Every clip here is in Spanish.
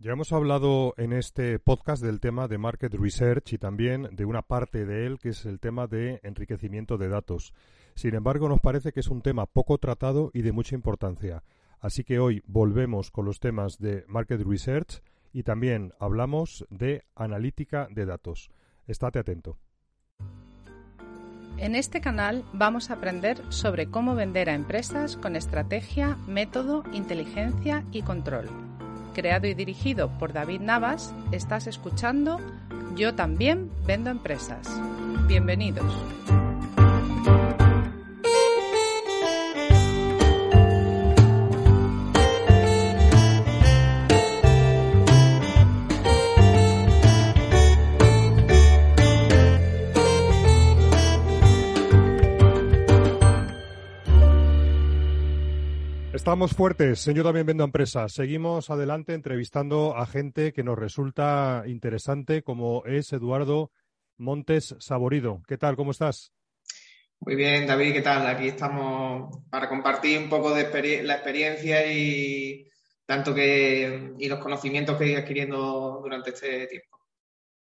Ya hemos hablado en este podcast del tema de Market Research y también de una parte de él que es el tema de enriquecimiento de datos. Sin embargo, nos parece que es un tema poco tratado y de mucha importancia. Así que hoy volvemos con los temas de Market Research y también hablamos de analítica de datos. Estate atento. En este canal vamos a aprender sobre cómo vender a empresas con estrategia, método, inteligencia y control creado y dirigido por David Navas, estás escuchando Yo también vendo empresas. Bienvenidos. Estamos fuertes, señor también vendo empresas. Seguimos adelante entrevistando a gente que nos resulta interesante, como es Eduardo Montes Saborido. ¿Qué tal? ¿Cómo estás? Muy bien, David, ¿qué tal? Aquí estamos para compartir un poco de la experiencia y tanto que y los conocimientos que he ido adquiriendo durante este tiempo.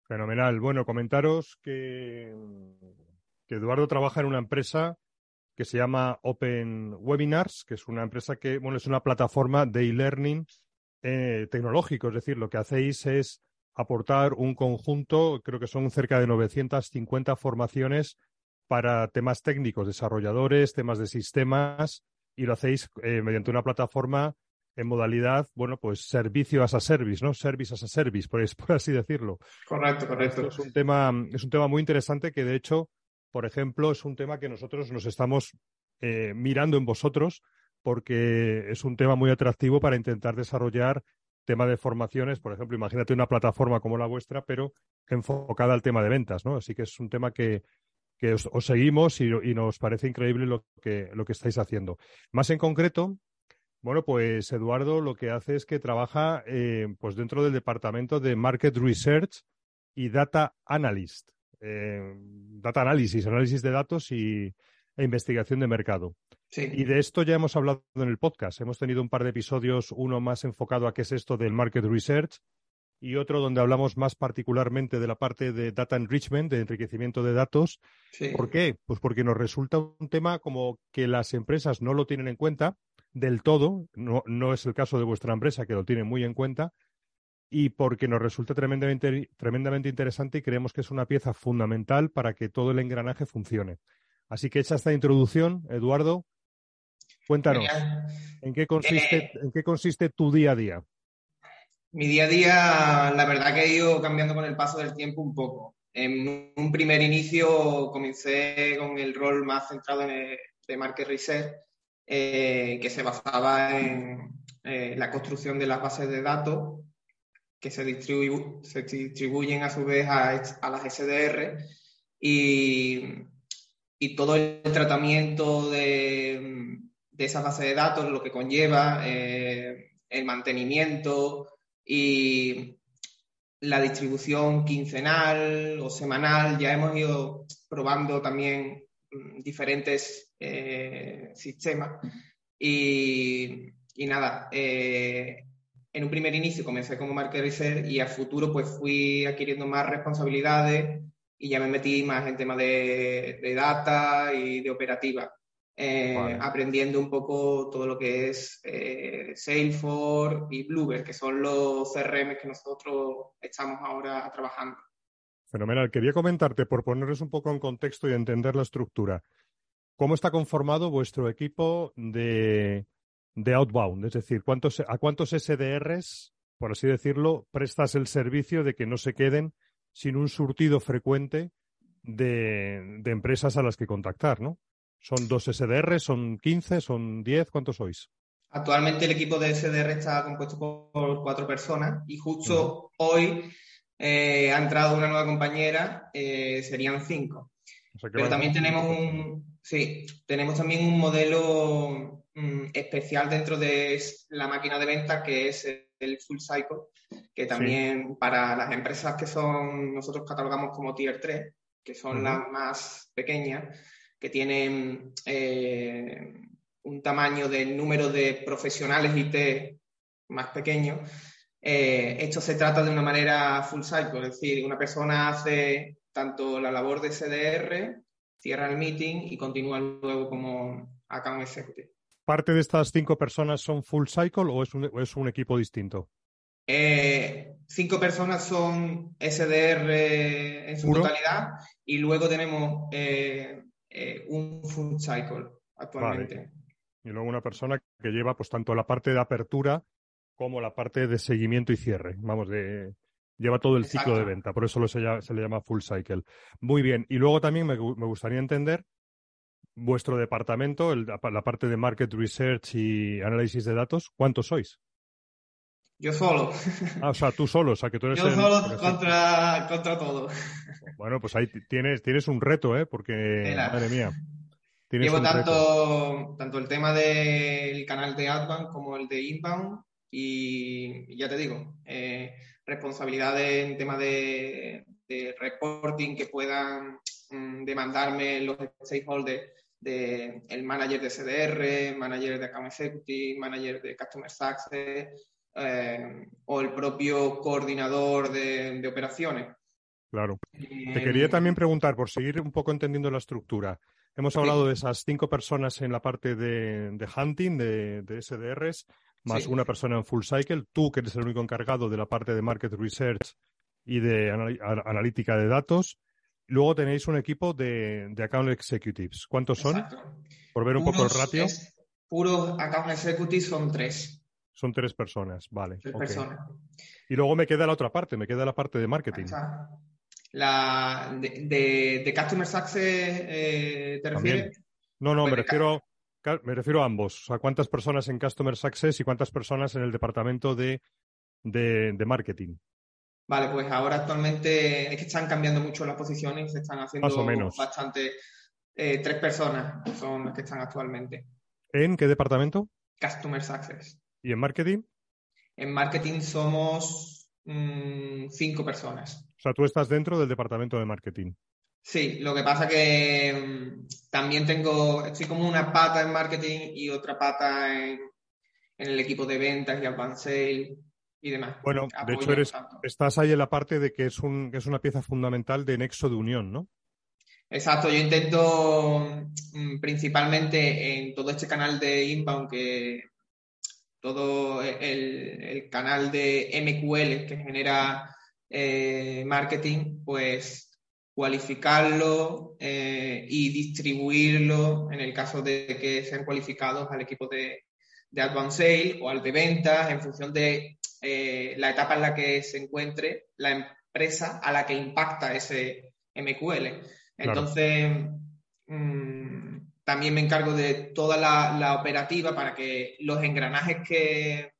Fenomenal. Bueno, comentaros que, que Eduardo trabaja en una empresa que se llama Open Webinars, que es una empresa que, bueno, es una plataforma de e-learning eh, tecnológico. Es decir, lo que hacéis es aportar un conjunto, creo que son cerca de 950 formaciones para temas técnicos, desarrolladores, temas de sistemas, y lo hacéis eh, mediante una plataforma en modalidad, bueno, pues servicio as a service, ¿no? Service as a service, por, por así decirlo. Correcto, correcto. es un tema, es un tema muy interesante que de hecho por ejemplo, es un tema que nosotros nos estamos eh, mirando en vosotros porque es un tema muy atractivo para intentar desarrollar tema de formaciones. Por ejemplo, imagínate una plataforma como la vuestra, pero enfocada al tema de ventas, ¿no? Así que es un tema que, os, seguimos y, nos parece increíble lo que, lo que estáis haciendo. Más en concreto, bueno, pues Eduardo lo que hace es que trabaja eh, pues dentro del departamento de Market Research y Data Analyst. Eh, data análisis, análisis de datos y, e investigación de mercado. Y de esto ya hemos hablado en el podcast. Hemos tenido un par de episodios, uno más enfocado a qué es esto del market research y otro donde hablamos más particularmente de la parte de data enrichment, de enriquecimiento de datos. ¿Por qué? Pues porque nos resulta un tema como que las empresas no lo tienen en cuenta del todo, no, no es el caso de vuestra empresa que lo tiene muy en cuenta, y porque nos resulta tremendamente, tremendamente interesante y creemos que es una pieza fundamental para que todo el engranaje funcione. Así que hecha esta introducción, Eduardo, cuéntanos, ¿en qué consiste, eh, ¿en qué consiste tu día a día? Mi día a día, la verdad que he ido cambiando con el paso del tiempo un poco. En un primer inicio comencé con el rol más centrado en el, de Market Research, eh, que se basaba en eh, la construcción de las bases de datos que se, distribuyen a su vez a, las SDR y, todo el tratamiento de, de esa base de datos, lo que conlleva eh, el mantenimiento y la distribución quincenal o semanal. Ya hemos ido probando también mm, diferentes eh, sistemas y, nada, eh, en un primer inicio comencé como market research y a futuro pues fui adquiriendo más responsabilidades y ya me metí más en temas de, data y de operativa, eh, aprendiendo un poco todo lo que es eh, Salesforce y Bluebird, que son los CRM que nosotros estamos ahora trabajando. Fenomenal. Quería comentarte, por ponerles un poco en contexto y entender la estructura, ¿cómo está conformado vuestro equipo de, de outbound, es decir, ¿cuántos, a cuántos SDRs, por así decirlo, prestas el servicio de que no se queden sin un surtido frecuente de, empresas a las que contactar, ¿no? ¿Son dos SDRs, son 15, son 10? ¿Cuántos sois? Actualmente el equipo de SDR está compuesto por cuatro personas y justo hoy eh, ha entrado una nueva compañera, eh, serían cinco. Pero también tenemos un, sí, tenemos también un modelo Mm, especial dentro de la máquina de venta que es el full cycle, que también para las empresas que son, nosotros catalogamos como tier 3, que son las más pequeñas, que tienen eh, un tamaño de número de profesionales IT más pequeño, Eh, esto se trata de una manera full cycle, es decir, una persona hace tanto la labor de CDR, cierra el meeting y continúa luego como account executive. ¿Parte de estas cinco personas son full cycle o es un, es un equipo distinto? Eh, cinco personas son SDR en su totalidad y luego tenemos eh, eh, un full cycle actualmente. Y luego una persona que lleva pues tanto la parte de apertura como la parte de seguimiento y cierre. Vamos, de, lleva todo el ciclo de venta, por eso se, le llama full cycle. Muy bien, y luego también me, gustaría entender vuestro departamento, la parte de market research y análisis de datos, ¿cuántos sois? Yo solo. Ah, o sea, tú solo, o sea, que tú eres Yo solo contra, contra todo. Bueno, pues ahí tienes, tienes un reto, ¿eh? Porque, madre mía. Llevo tanto, tanto el tema del canal de Outbound como el de Inbound y ya te digo, eh, responsabilidades en tema de, reporting que puedan mm, demandarme los stakeholders de el manager de CDR, manager de Account Executive, manager de Customer Success, eh, o el propio coordinador de, operaciones. Claro. Te quería también preguntar, por seguir un poco entendiendo la estructura. Hemos hablado de esas cinco personas en la parte de, hunting, de, SDRs, más una persona en full cycle, tú que eres el único encargado de la parte de market research y de analítica de datos. Luego tenéis un equipo de, account executives. ¿Cuántos son? Por ver un poco el ratio. Puros account executives son tres. Son tres personas, vale. Tres personas. Y luego me queda la otra parte, me queda la parte de marketing. La de, de, Customer Success, eh, ¿te refieres? No, no, me pues refiero, me refiero a ambos. O sea, ¿cuántas personas en Customer Success y cuántas personas en el departamento de, de, marketing? Vale, pues ahora actualmente es que están cambiando mucho las posiciones, se están haciendo Más o menos. bastante. Eh, tres personas son las que están actualmente. ¿En qué departamento? Customer Success. ¿Y en marketing? En marketing somos mm, cinco personas. O sea, tú estás dentro del departamento de marketing. Sí, lo que pasa que mm, también tengo, estoy como una pata en marketing y otra pata en, el equipo de ventas y advanced sale y demás. Bueno, de hecho eres, estás ahí en la parte de que es, un, que es una pieza fundamental de nexo de unión, ¿no? Exacto, yo intento mm, principalmente en todo este canal de inbound que todo el, canal de MQL que genera eh, marketing, pues cualificarlo eh, y distribuirlo en el caso de que sean cualificados al equipo de, de Advanced Sale o al de ventas en función de eh, la etapa en la que se encuentre la empresa a la que impacta ese MQL. Entonces, mm, también me encargo de toda la, operativa para que los engranajes que,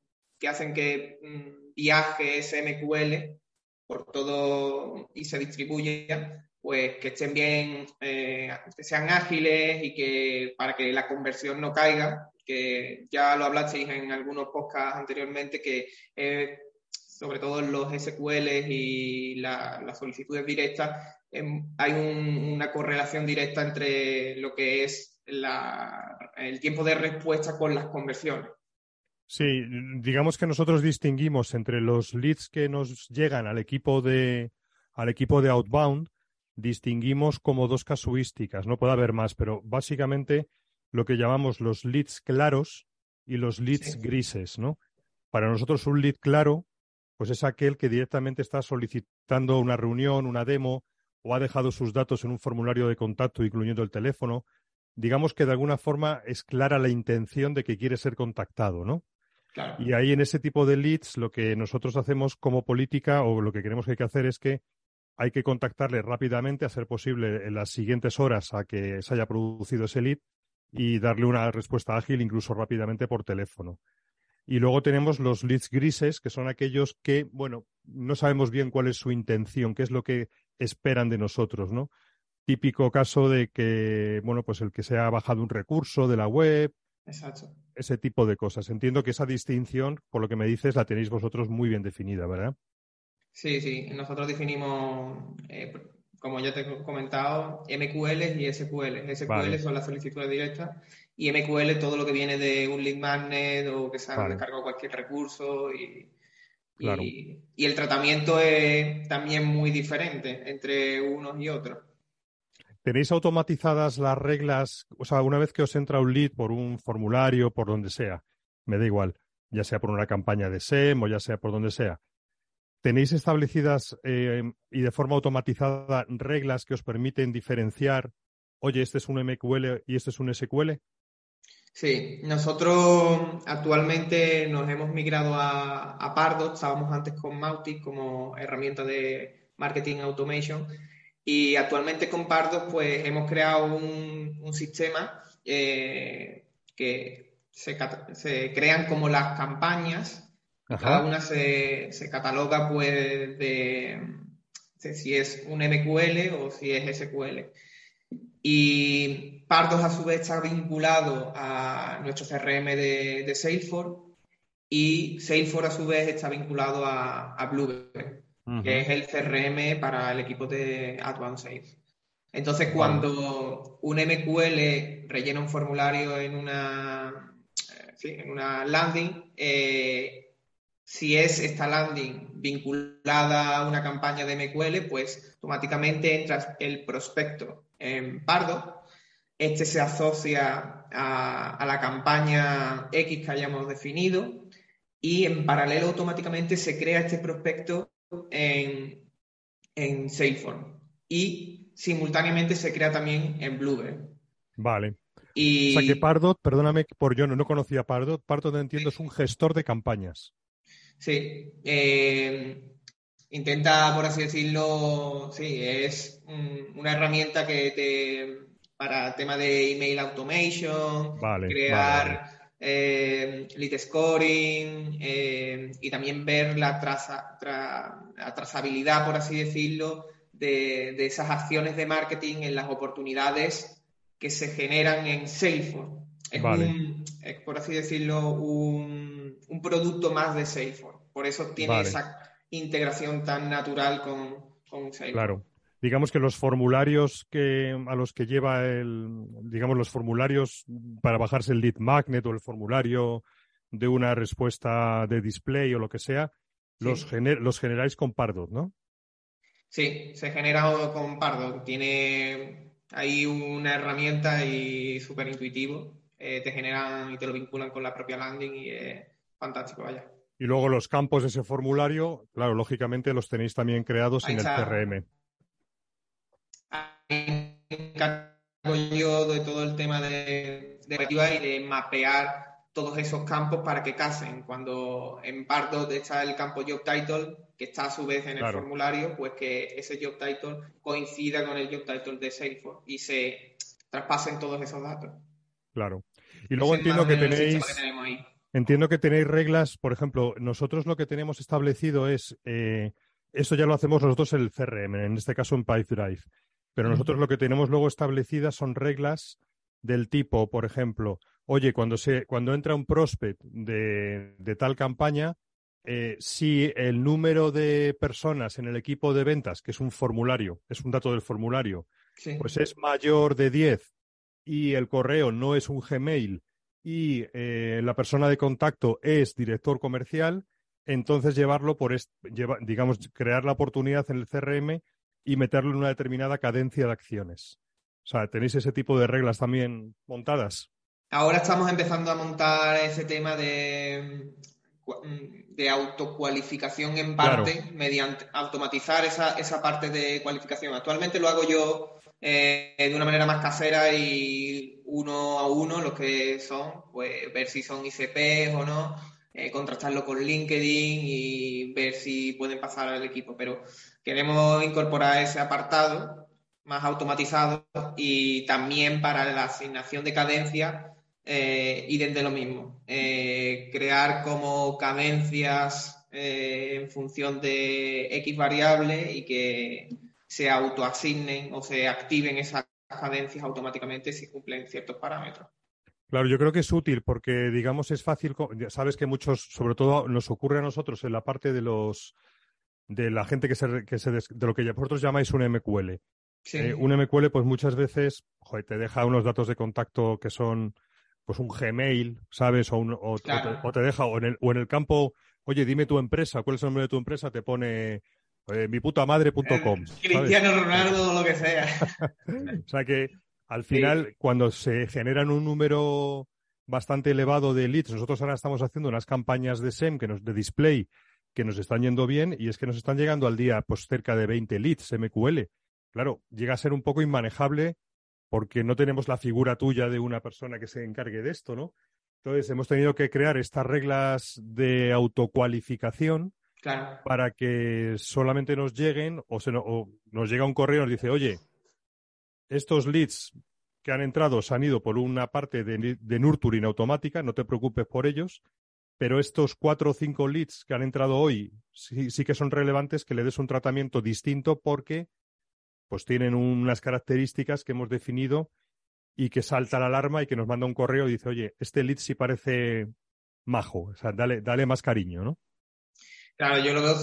hacen que mm, viaje ese MQL por todo y se distribuya, pues que estén bien, eh, que sean ágiles y que para que la conversión no caiga, que ya lo hablasteis en algunos podcasts anteriormente, que sobre todo en los SQL y las solicitudes directas, em, hay una correlación directa entre lo que es el tiempo de respuesta con las conversiones. Sí, digamos que nosotros distinguimos entre los leads que nos llegan al equipo de al equipo de outbound, distinguimos como dos casuísticas, no puede haber más, pero básicamente lo que llamamos los leads claros y los leads grises, ¿no? Para nosotros un lead claro, pues es aquel que directamente está solicitando una reunión, una demo, o ha dejado sus datos en un formulario de contacto, incluyendo el teléfono, digamos que de alguna forma es clara la intención de que quiere ser contactado, ¿no? Y ahí en ese tipo de leads lo que nosotros hacemos como política o lo que queremos que hay que hacer es que hay que contactarle rápidamente, a ser posible en las siguientes horas a que se haya producido ese lead y darle una respuesta ágil, incluso rápidamente por teléfono. Y luego tenemos los leads grises, que son aquellos que, bueno, no sabemos bien cuál es su intención, qué es lo que esperan de nosotros, ¿no? típico caso de que, bueno, pues el que se ha bajado un recurso de la web. Exacto. Ese tipo de cosas. Entiendo que esa distinción, por lo que me dices, la tenéis vosotros muy bien definida, ¿verdad? Sí, sí. Nosotros definimos, eh, como ya te he comentado, MQL y SQL. SQL son las solicitudes directas y MQL todo lo que viene de un lead magnet o que se ha descargado cualquier recurso y Y, el tratamiento es también muy diferente entre unos y otros. ¿Tenéis automatizadas las reglas? O sea, una vez que os entra un lead por un formulario, por donde sea, me da igual, ya sea por una campaña de SEM o ya sea por donde sea, ¿tenéis establecidas eh, y de forma automatizada reglas que os permiten diferenciar, oye, este es un MQL y este es un SQL? Sí, nosotros actualmente nos hemos migrado a, a Pardot, estábamos antes con Mautic como herramienta de marketing automation y actualmente con Pardot pues hemos creado un, sistema eh, que se, crean como las campañas cada una se, cataloga pues de, si es un MQL o si es SQL. Y Pardos a su vez está vinculado a nuestro CRM de, Salesforce y Salesforce a su vez está vinculado a, a Blueberry, que es el CRM para el equipo de Advanced Sales. Entonces, cuando un MQL rellena un formulario en una, eh, en una landing, eh, si es esta landing vinculada a una campaña de MQL, pues automáticamente entra el prospecto en Pardo. Este se asocia a, la campaña X que hayamos definido y en paralelo automáticamente se crea este prospecto en, en Salesforce y simultáneamente se crea también en Bluebird. Vale. Y... O sea que Pardot, perdóname por yo no, conocía Pardot, Pardot entiendo es un gestor de campañas. Sí. Eh, intenta, por así decirlo, sí, es una herramienta que te para tema de email automation, crear eh, lead scoring eh, y también ver la, traza, la trazabilidad, por así decirlo, de, esas acciones de marketing en las oportunidades que se generan en Salesforce. Es, un, por así decirlo, un, un, producto más de Salesforce. Por eso tiene esa integración tan natural con, con Claro. Digamos que los formularios que, a los que lleva el, digamos, los formularios para bajarse el lead magnet o el formulario de una respuesta de display o lo que sea, los, los generáis con Pardot, ¿no? Sí, se genera con Pardot. Tiene ahí una herramienta y súper intuitivo. Eh, te generan y te lo vinculan con la propia landing y es fantástico, vaya. Y luego los campos de ese formulario, claro, lógicamente los tenéis también creados en el CRM. encargo yo de todo el tema de, de y de mapear todos esos campos para que casen. Cuando en Pardot está el campo Job Title, que está a su vez en el formulario, pues que ese Job Title coincida con el Job Title de Salesforce y se traspasen todos esos datos. Claro. Y luego entiendo que tenéis... Entiendo que tenéis reglas, por ejemplo, nosotros lo que tenemos establecido es, eh, eso ya lo hacemos nosotros en el CRM, en este caso en Pipedrive, pero nosotros lo que tenemos luego establecidas son reglas del tipo, por ejemplo, oye, cuando, se, cuando entra un prospect de, tal campaña, eh, si el número de personas en el equipo de ventas, que es un formulario, es un dato del formulario, pues es mayor de 10 y el correo no es un Gmail y eh, la persona de contacto es director comercial, entonces llevarlo por, digamos, crear la oportunidad en el CRM y meterlo en una determinada cadencia de acciones. O sea, ¿tenéis ese tipo de reglas también montadas? Ahora estamos empezando a montar ese tema de, de autocualificación en parte, mediante automatizar esa, esa parte de cualificación. Actualmente lo hago yo eh, de una manera más casera y uno a uno los que son, pues ver si son ICPs o no, eh, contrastarlo con LinkedIn y ver si pueden pasar al equipo. Pero queremos incorporar ese apartado más automatizado y también para la asignación de cadencia eh, y desde lo mismo. crear como cadencias en función de X variable y que se autoasignen o se activen esas cadencias automáticamente si cumplen ciertos parámetros. Claro, yo creo que es útil porque, digamos, es fácil. Sabes que muchos, sobre todo, nos ocurre a nosotros en la parte de los de la gente que se, que se de lo que vosotros llamáis un MQL. Eh, un MQL, pues muchas veces, te deja unos datos de contacto que son, pues un Gmail, ¿sabes? O, o, te, deja o en el, o en el campo oye, dime tu empresa, ¿cuál es el nombre de tu empresa? Te pone eh, mi puta madre.com. Cristiano Ronaldo o lo que sea. o sea que al final, cuando se generan un número bastante elevado de leads, nosotros ahora estamos haciendo unas campañas de SEM, que nos, de display, que nos están yendo bien, y es que nos están llegando al día pues cerca de 20 leads MQL. Claro, llega a ser un poco inmanejable porque no tenemos la figura tuya de una persona que se encargue de esto, ¿no? Entonces hemos tenido que crear estas reglas de autocualificación para que solamente nos lleguen o, se nos llega un correo y nos dice, oye, estos leads que han entrado se han ido por una parte de, de nurturing automática, no te preocupes por ellos, pero estos cuatro o cinco leads que han entrado hoy sí, sí que son relevantes que le des un tratamiento distinto porque pues tienen unas características que hemos definido y que salta la alarma y que nos manda un correo y dice, oye, este lead sí parece majo, o sea, dale, dale más cariño, ¿no? Claro, yo lo veo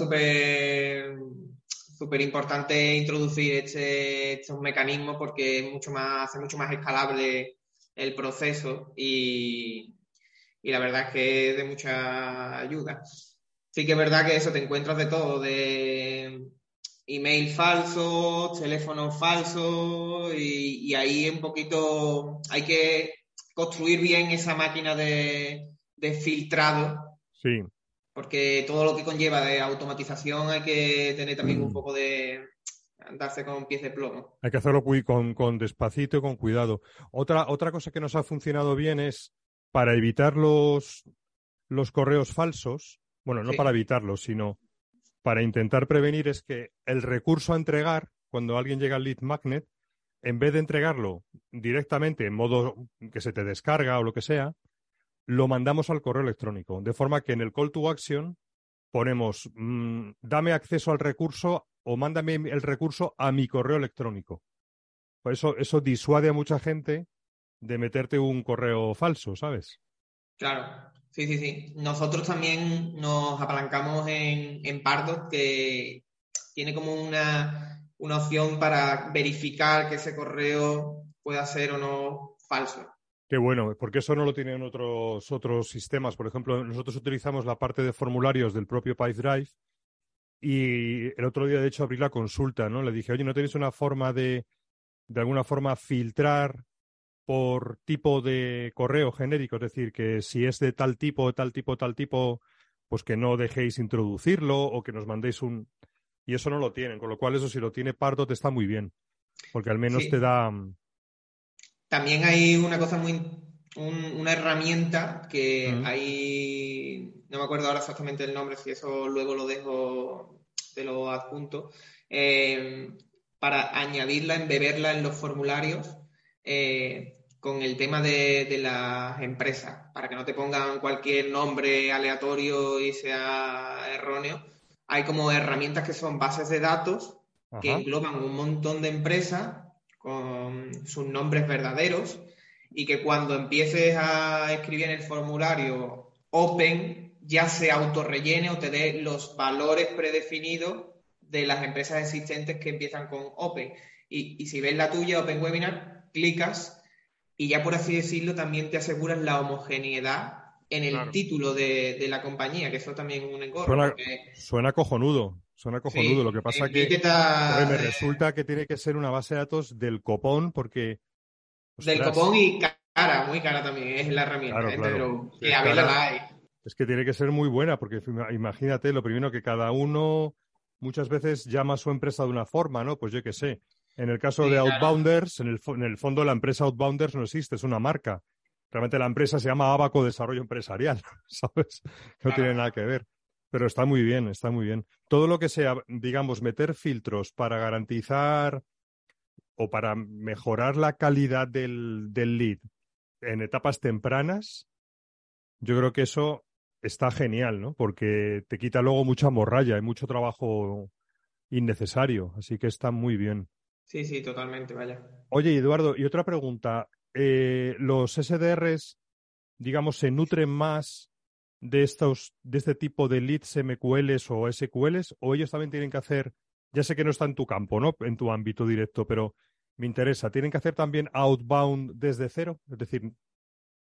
súper importante introducir este, estos mecanismos porque es mucho más, hace mucho más escalable el proceso y, y la verdad es que es de mucha ayuda. Sí que es verdad que eso te encuentras de todo, de email falso, teléfono falso y, ahí un poquito hay que construir bien esa máquina de, filtrado. Sí. Porque todo lo que conlleva de automatización hay que tener también un poco de andarse con pies de plomo. Hay que hacerlo con, con despacito y con cuidado. Otra, otra cosa que nos ha funcionado bien es para evitar los, los correos falsos, bueno, no para evitarlos, sino para intentar prevenir es que el recurso a entregar, cuando alguien llega al lead magnet, en vez de entregarlo directamente en modo que se te descarga o lo que sea, lo mandamos al correo electrónico. De forma que en el call to action ponemos, mm, dame acceso al recurso o mándame el recurso a mi correo electrónico. Por eso, eso disuade a mucha gente de meterte un correo falso, ¿sabes? Claro. Sí, sí, sí. Nosotros también nos apalancamos en, en Pardo, que tiene como una, opción para verificar que ese correo pueda ser o no falso. Qué bueno, porque eso no lo tienen otros, otros sistemas. Por ejemplo, nosotros utilizamos la parte de formularios del propio PyDrive y el otro día, de hecho, abrí la consulta, ¿no? Le dije, oye, ¿no tenéis una forma de, de alguna forma, filtrar por tipo de correo genérico, es decir, que si es de tal tipo, tal tipo, tal tipo, pues que no dejéis introducirlo o que nos mandéis un... Y eso no lo tienen, con lo cual eso si lo tiene Pardo te está muy bien, porque al menos te da... También hay una cosa muy... una herramienta que hay... No me acuerdo ahora exactamente el nombre, si eso luego lo dejo, te lo adjunto, eh, para añadirla, embeberla en los formularios eh, con el tema de, las empresas, para que no te pongan cualquier nombre aleatorio y sea erróneo. Hay como herramientas que son bases de datos que engloban un montón de empresas con sus nombres verdaderos y que cuando empieces a escribir en el formulario Open ya se autorrellene o te dé los valores predefinidos de las empresas existentes que empiezan con Open. Y, y si ves la tuya, Open Webinar, clicas y ya por así decirlo también te aseguras la homogeneidad en el título de, la compañía, que eso también es un engorro. Suena, cojonudo, suena cojonudo. Lo que pasa que me resulta que tiene que ser una base de datos del copón porque... Del copón y cara, muy cara también es la herramienta, ¿eh? pero que a la hay. Es que tiene que ser muy buena porque imagínate, lo primero que cada uno muchas veces llama a su empresa de una forma, ¿no? Pues yo qué sé. En el caso de Outbounders, en, el, en el fondo la empresa Outbounders no existe, es una marca. Realmente la empresa se llama Abaco Desarrollo Empresarial, ¿sabes? No tiene nada que ver. Pero está muy bien, está muy bien. Todo lo que sea, digamos, meter filtros para garantizar o para mejorar la calidad del, del lead en etapas tempranas, yo creo que eso está genial, ¿no? Porque te quita luego mucha morralla y mucho trabajo innecesario. Así que está muy bien. Sí, sí, totalmente, vaya. Oye, Eduardo, y otra pregunta. Eh, ¿Los SDRs, digamos, se nutren más de estos, de este tipo de leads MQLs o SQLs, o ellos también tienen que hacer, ya sé que no está en tu campo, ¿no? En tu ámbito directo, pero me interesa, ¿tienen que hacer también outbound desde cero? Es decir,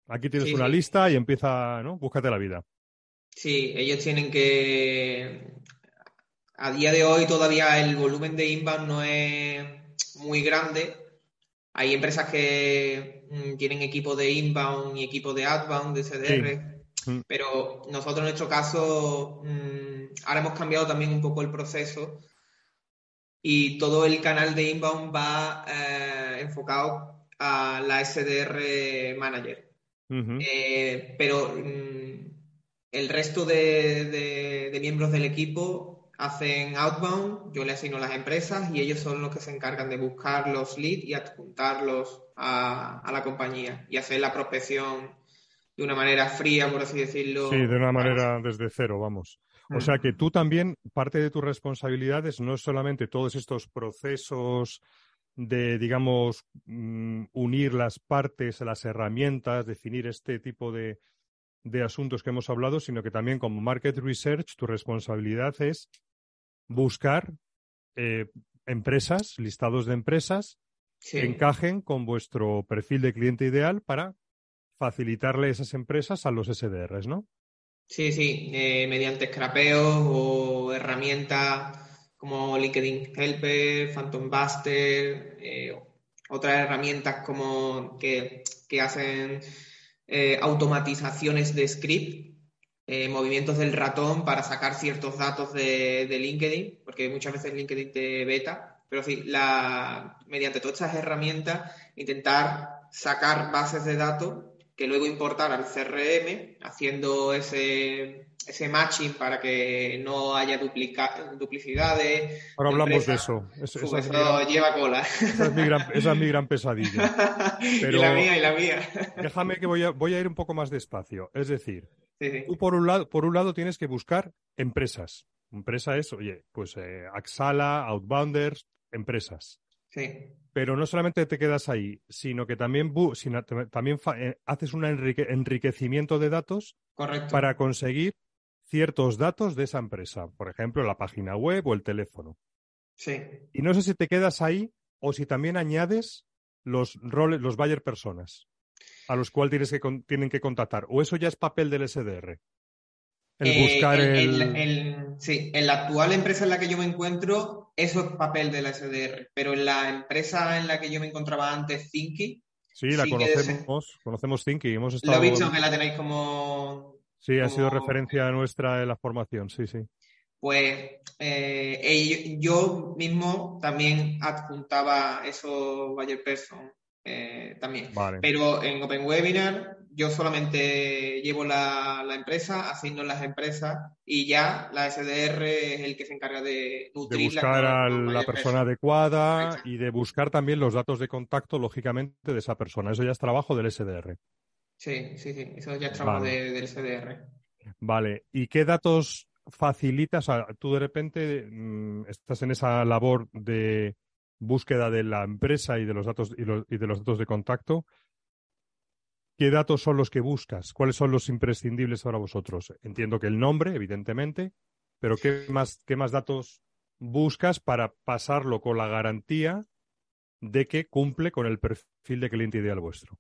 aquí tienes una lista y empieza, ¿no? Búscate la vida. Sí, ellos tienen que. A día de hoy todavía el volumen de inbound no es muy grande. Hay empresas que mm, tienen equipo de inbound y equipo de outbound, de CDR, mm. pero nosotros en nuestro caso mm, ahora hemos cambiado también un poco el proceso y todo el canal de inbound va eh, enfocado a la SDR Manager. Eh, pero el resto de, miembros del equipo hacen outbound, yo le asigno las empresas y ellos son los que se encargan de buscar los leads y adjuntarlos a, la compañía y hacer la prospección de una manera fría, por así decirlo. Sí, de una manera desde cero, vamos. O sea que tú también, parte de tus responsabilidades no es solamente todos estos procesos de, digamos, mm, unir las partes, las herramientas, definir este tipo de, de asuntos que hemos hablado, sino que también como Market Research tu responsabilidad es buscar eh, empresas, listados de empresas que encajen con vuestro perfil de cliente ideal para facilitarle esas empresas a los SDRs, ¿no? Sí, sí, eh, mediante scrapeos o herramientas como LinkedIn Helper, Phantom Buster, eh, otras herramientas como que, que hacen eh, automatizaciones de script, movimientos del ratón para sacar ciertos datos de, LinkedIn, porque muchas veces LinkedIn te beta, pero sí, la, mediante todas estas herramientas, intentar sacar bases de datos que luego importar al CRM, haciendo ese, ese matching para que no haya duplicidades. Ahora hablamos de eso. eso lleva cola. Esa es, mi gran, pesadilla. y la mía, y la mía. Déjame que voy a, voy a ir un poco más despacio. Es decir, tú por un, lado, por un lado tienes que buscar empresas. Empresa es, oye, pues eh, Axala, Outbounders, empresas. Sí. Pero no solamente te quedas ahí, sino que también, también eh, haces un enriquecimiento de datos para conseguir ciertos datos de esa empresa, por ejemplo, la página web o el teléfono. Sí. Y no sé si te quedas ahí o si también añades los roles, los buyer personas a los cuales tienes que, tienen que contactar. O eso ya es papel del SDR. El eh, buscar el, Sí, en la actual empresa en la que yo me encuentro, eso es papel del SDR. Pero en la empresa en la que yo me encontraba antes, Thinky. Sí, la conocemos, conocemos Thinky. Hemos estado... Lo he visto que la tenéis como Sí, ha sido referencia nuestra en la formación, sí, sí. Pues eh, yo mismo también adjuntaba esos buyer person eh, también. Pero en Open Webinar yo solamente llevo la, empresa, asigno las empresas y ya la SDR es el que se encarga de nutrir. De buscar a la persona adecuada y de buscar también los datos de contacto, lógicamente, de esa persona. Eso ya es trabajo del SDR. Sí, sí, sí, eso ya es trabajo del CDR. Vale, ¿y qué datos facilitas? tú de repente mm, estás en esa labor de búsqueda de la empresa y de los datos y, de los datos de contacto. ¿Qué datos son los que buscas? ¿Cuáles son los imprescindibles para vosotros? Entiendo que el nombre, evidentemente, pero ¿qué más, qué más datos buscas para pasarlo con la garantía de que cumple con el perfil de cliente ideal vuestro?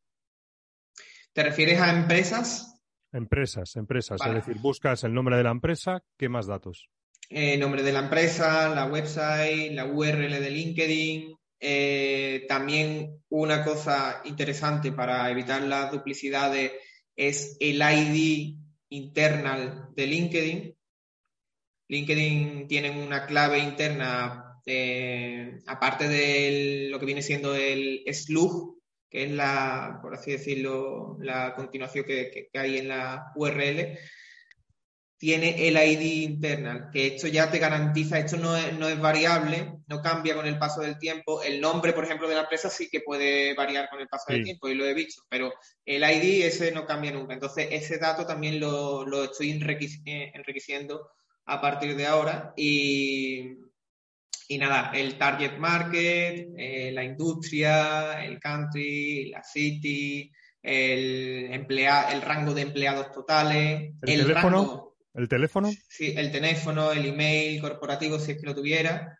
¿Te refieres a empresas? Empresas, empresas. Es decir, buscas el nombre de la empresa, ¿qué más datos? Eh, nombre de la empresa, la website, la URL de LinkedIn. Eh, también una cosa interesante para evitar las duplicidades es el ID internal de LinkedIn. LinkedIn tiene una clave interna, eh, aparte de lo que viene siendo el slug, que es la, por así decirlo, la continuación que, hay en la URL, tiene el ID internal, que esto ya te garantiza, esto no es, no es, variable, no cambia con el paso del tiempo. El nombre, por ejemplo, de la empresa sí que puede variar con el paso del tiempo y lo he visto, pero el ID ese no cambia nunca. Entonces, ese dato también lo, lo estoy eh, enriqueciendo a partir de ahora y, y nada, el target market, eh, la industria, el country, la city, el, el rango de empleados totales, el, teléfono. ¿El teléfono? Sí, el teléfono, el email corporativo, si es que lo tuviera.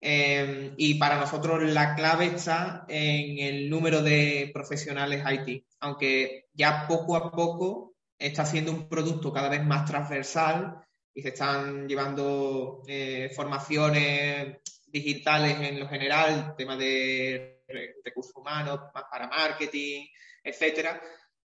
Em, y para nosotros la clave está en el número de profesionales IT, aunque ya poco a poco está siendo un producto cada vez más transversal y se están llevando eh, formaciones digitales en lo general, tema de recursos humanos, para marketing, etcétera.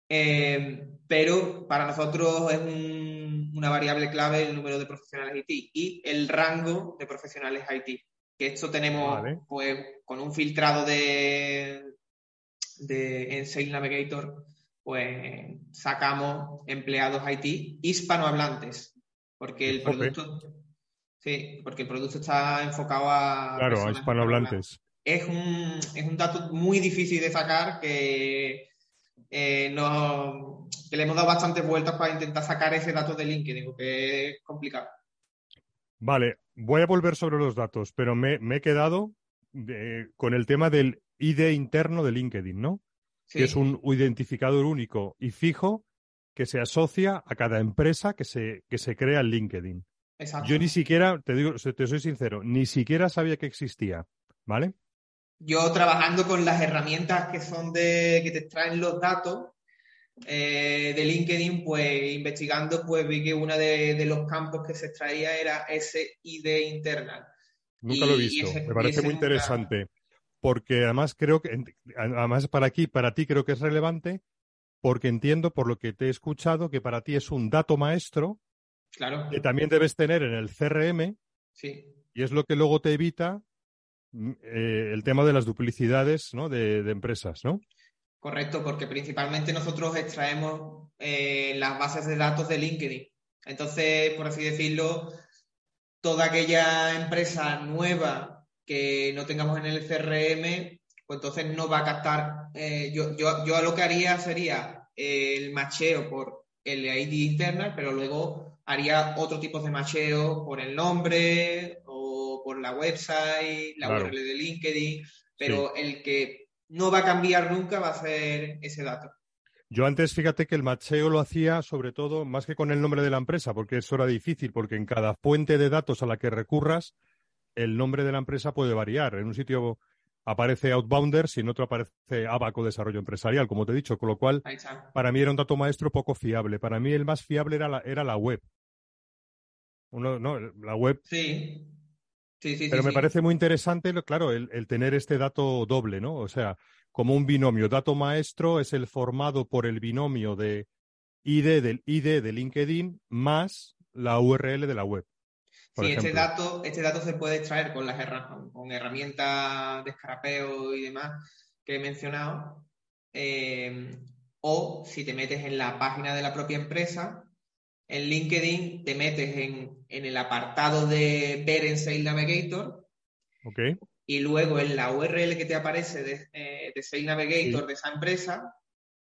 Eh, pero para nosotros es una variable clave el número de profesionales IT y el rango de profesionales IT. Que esto tenemos, pues, con un filtrado de, de en Sales Navigator, pues sacamos empleados IT hispanohablantes, porque el producto, sí, porque el producto está enfocado a claro, a hispanohablantes. Es un, es un dato muy difícil de sacar que eh, que le hemos dado bastantes vueltas para intentar sacar ese dato de LinkedIn, porque es complicado. Vale, voy a volver sobre los datos, pero me, he quedado con el tema del ID interno de LinkedIn, ¿no? Que es un identificador único y fijo que se asocia a cada empresa que se, que se crea en LinkedIn. Yo ni siquiera, te digo, te soy sincero, ni siquiera sabía que existía, ¿vale? Yo trabajando con las herramientas que son de, que te extraen los datos eh, de LinkedIn, pues investigando, pues vi que uno de, los campos que se extraía era ese ID internal. Nunca lo he visto, me parece muy interesante, porque además creo que, además para aquí, para ti creo que es relevante, porque entiendo por lo que te he escuchado que para ti es un dato maestro claro. que también debes tener en el CRM sí. y es lo que luego te evita eh, el tema de las duplicidades ¿no? de, empresas, ¿no? Correcto, porque principalmente nosotros extraemos eh, las bases de datos de LinkedIn. Entonces, por así decirlo, toda aquella empresa nueva que no tengamos en el CRM, pues entonces no va a captar. Eh, yo, yo, yo lo que haría sería el macheo por el ID interna, pero luego haría otro tipo de macheo por el nombre por la website, la URL de LinkedIn, pero el que no va a cambiar nunca va a ser ese dato. Yo antes, fíjate que el macheo lo hacía sobre todo más que con el nombre de la empresa, porque eso era difícil, porque en cada fuente de datos a la que recurras, el nombre de la empresa puede variar. En un sitio aparece Outbounders y en otro aparece Abaco Desarrollo Empresarial, como te he dicho, con lo cual para mí era un dato maestro poco fiable. Para mí el más fiable era la, era la web. Uno, no, la web. Sí. Pero me parece muy interesante, claro, el, tener este dato doble, ¿no? O sea, como un binomio. Dato maestro es el formado por el binomio de ID del ID de LinkedIn más la URL de la web. Sí, este dato, este dato se puede extraer con las con herramientas de escarapeo y demás que he mencionado. Eh, o si te metes en la página de la propia empresa, en LinkedIn te metes en, el apartado de ver en Sales Navigator. Y luego en la URL que te aparece de, eh, Sales Navigator de esa empresa,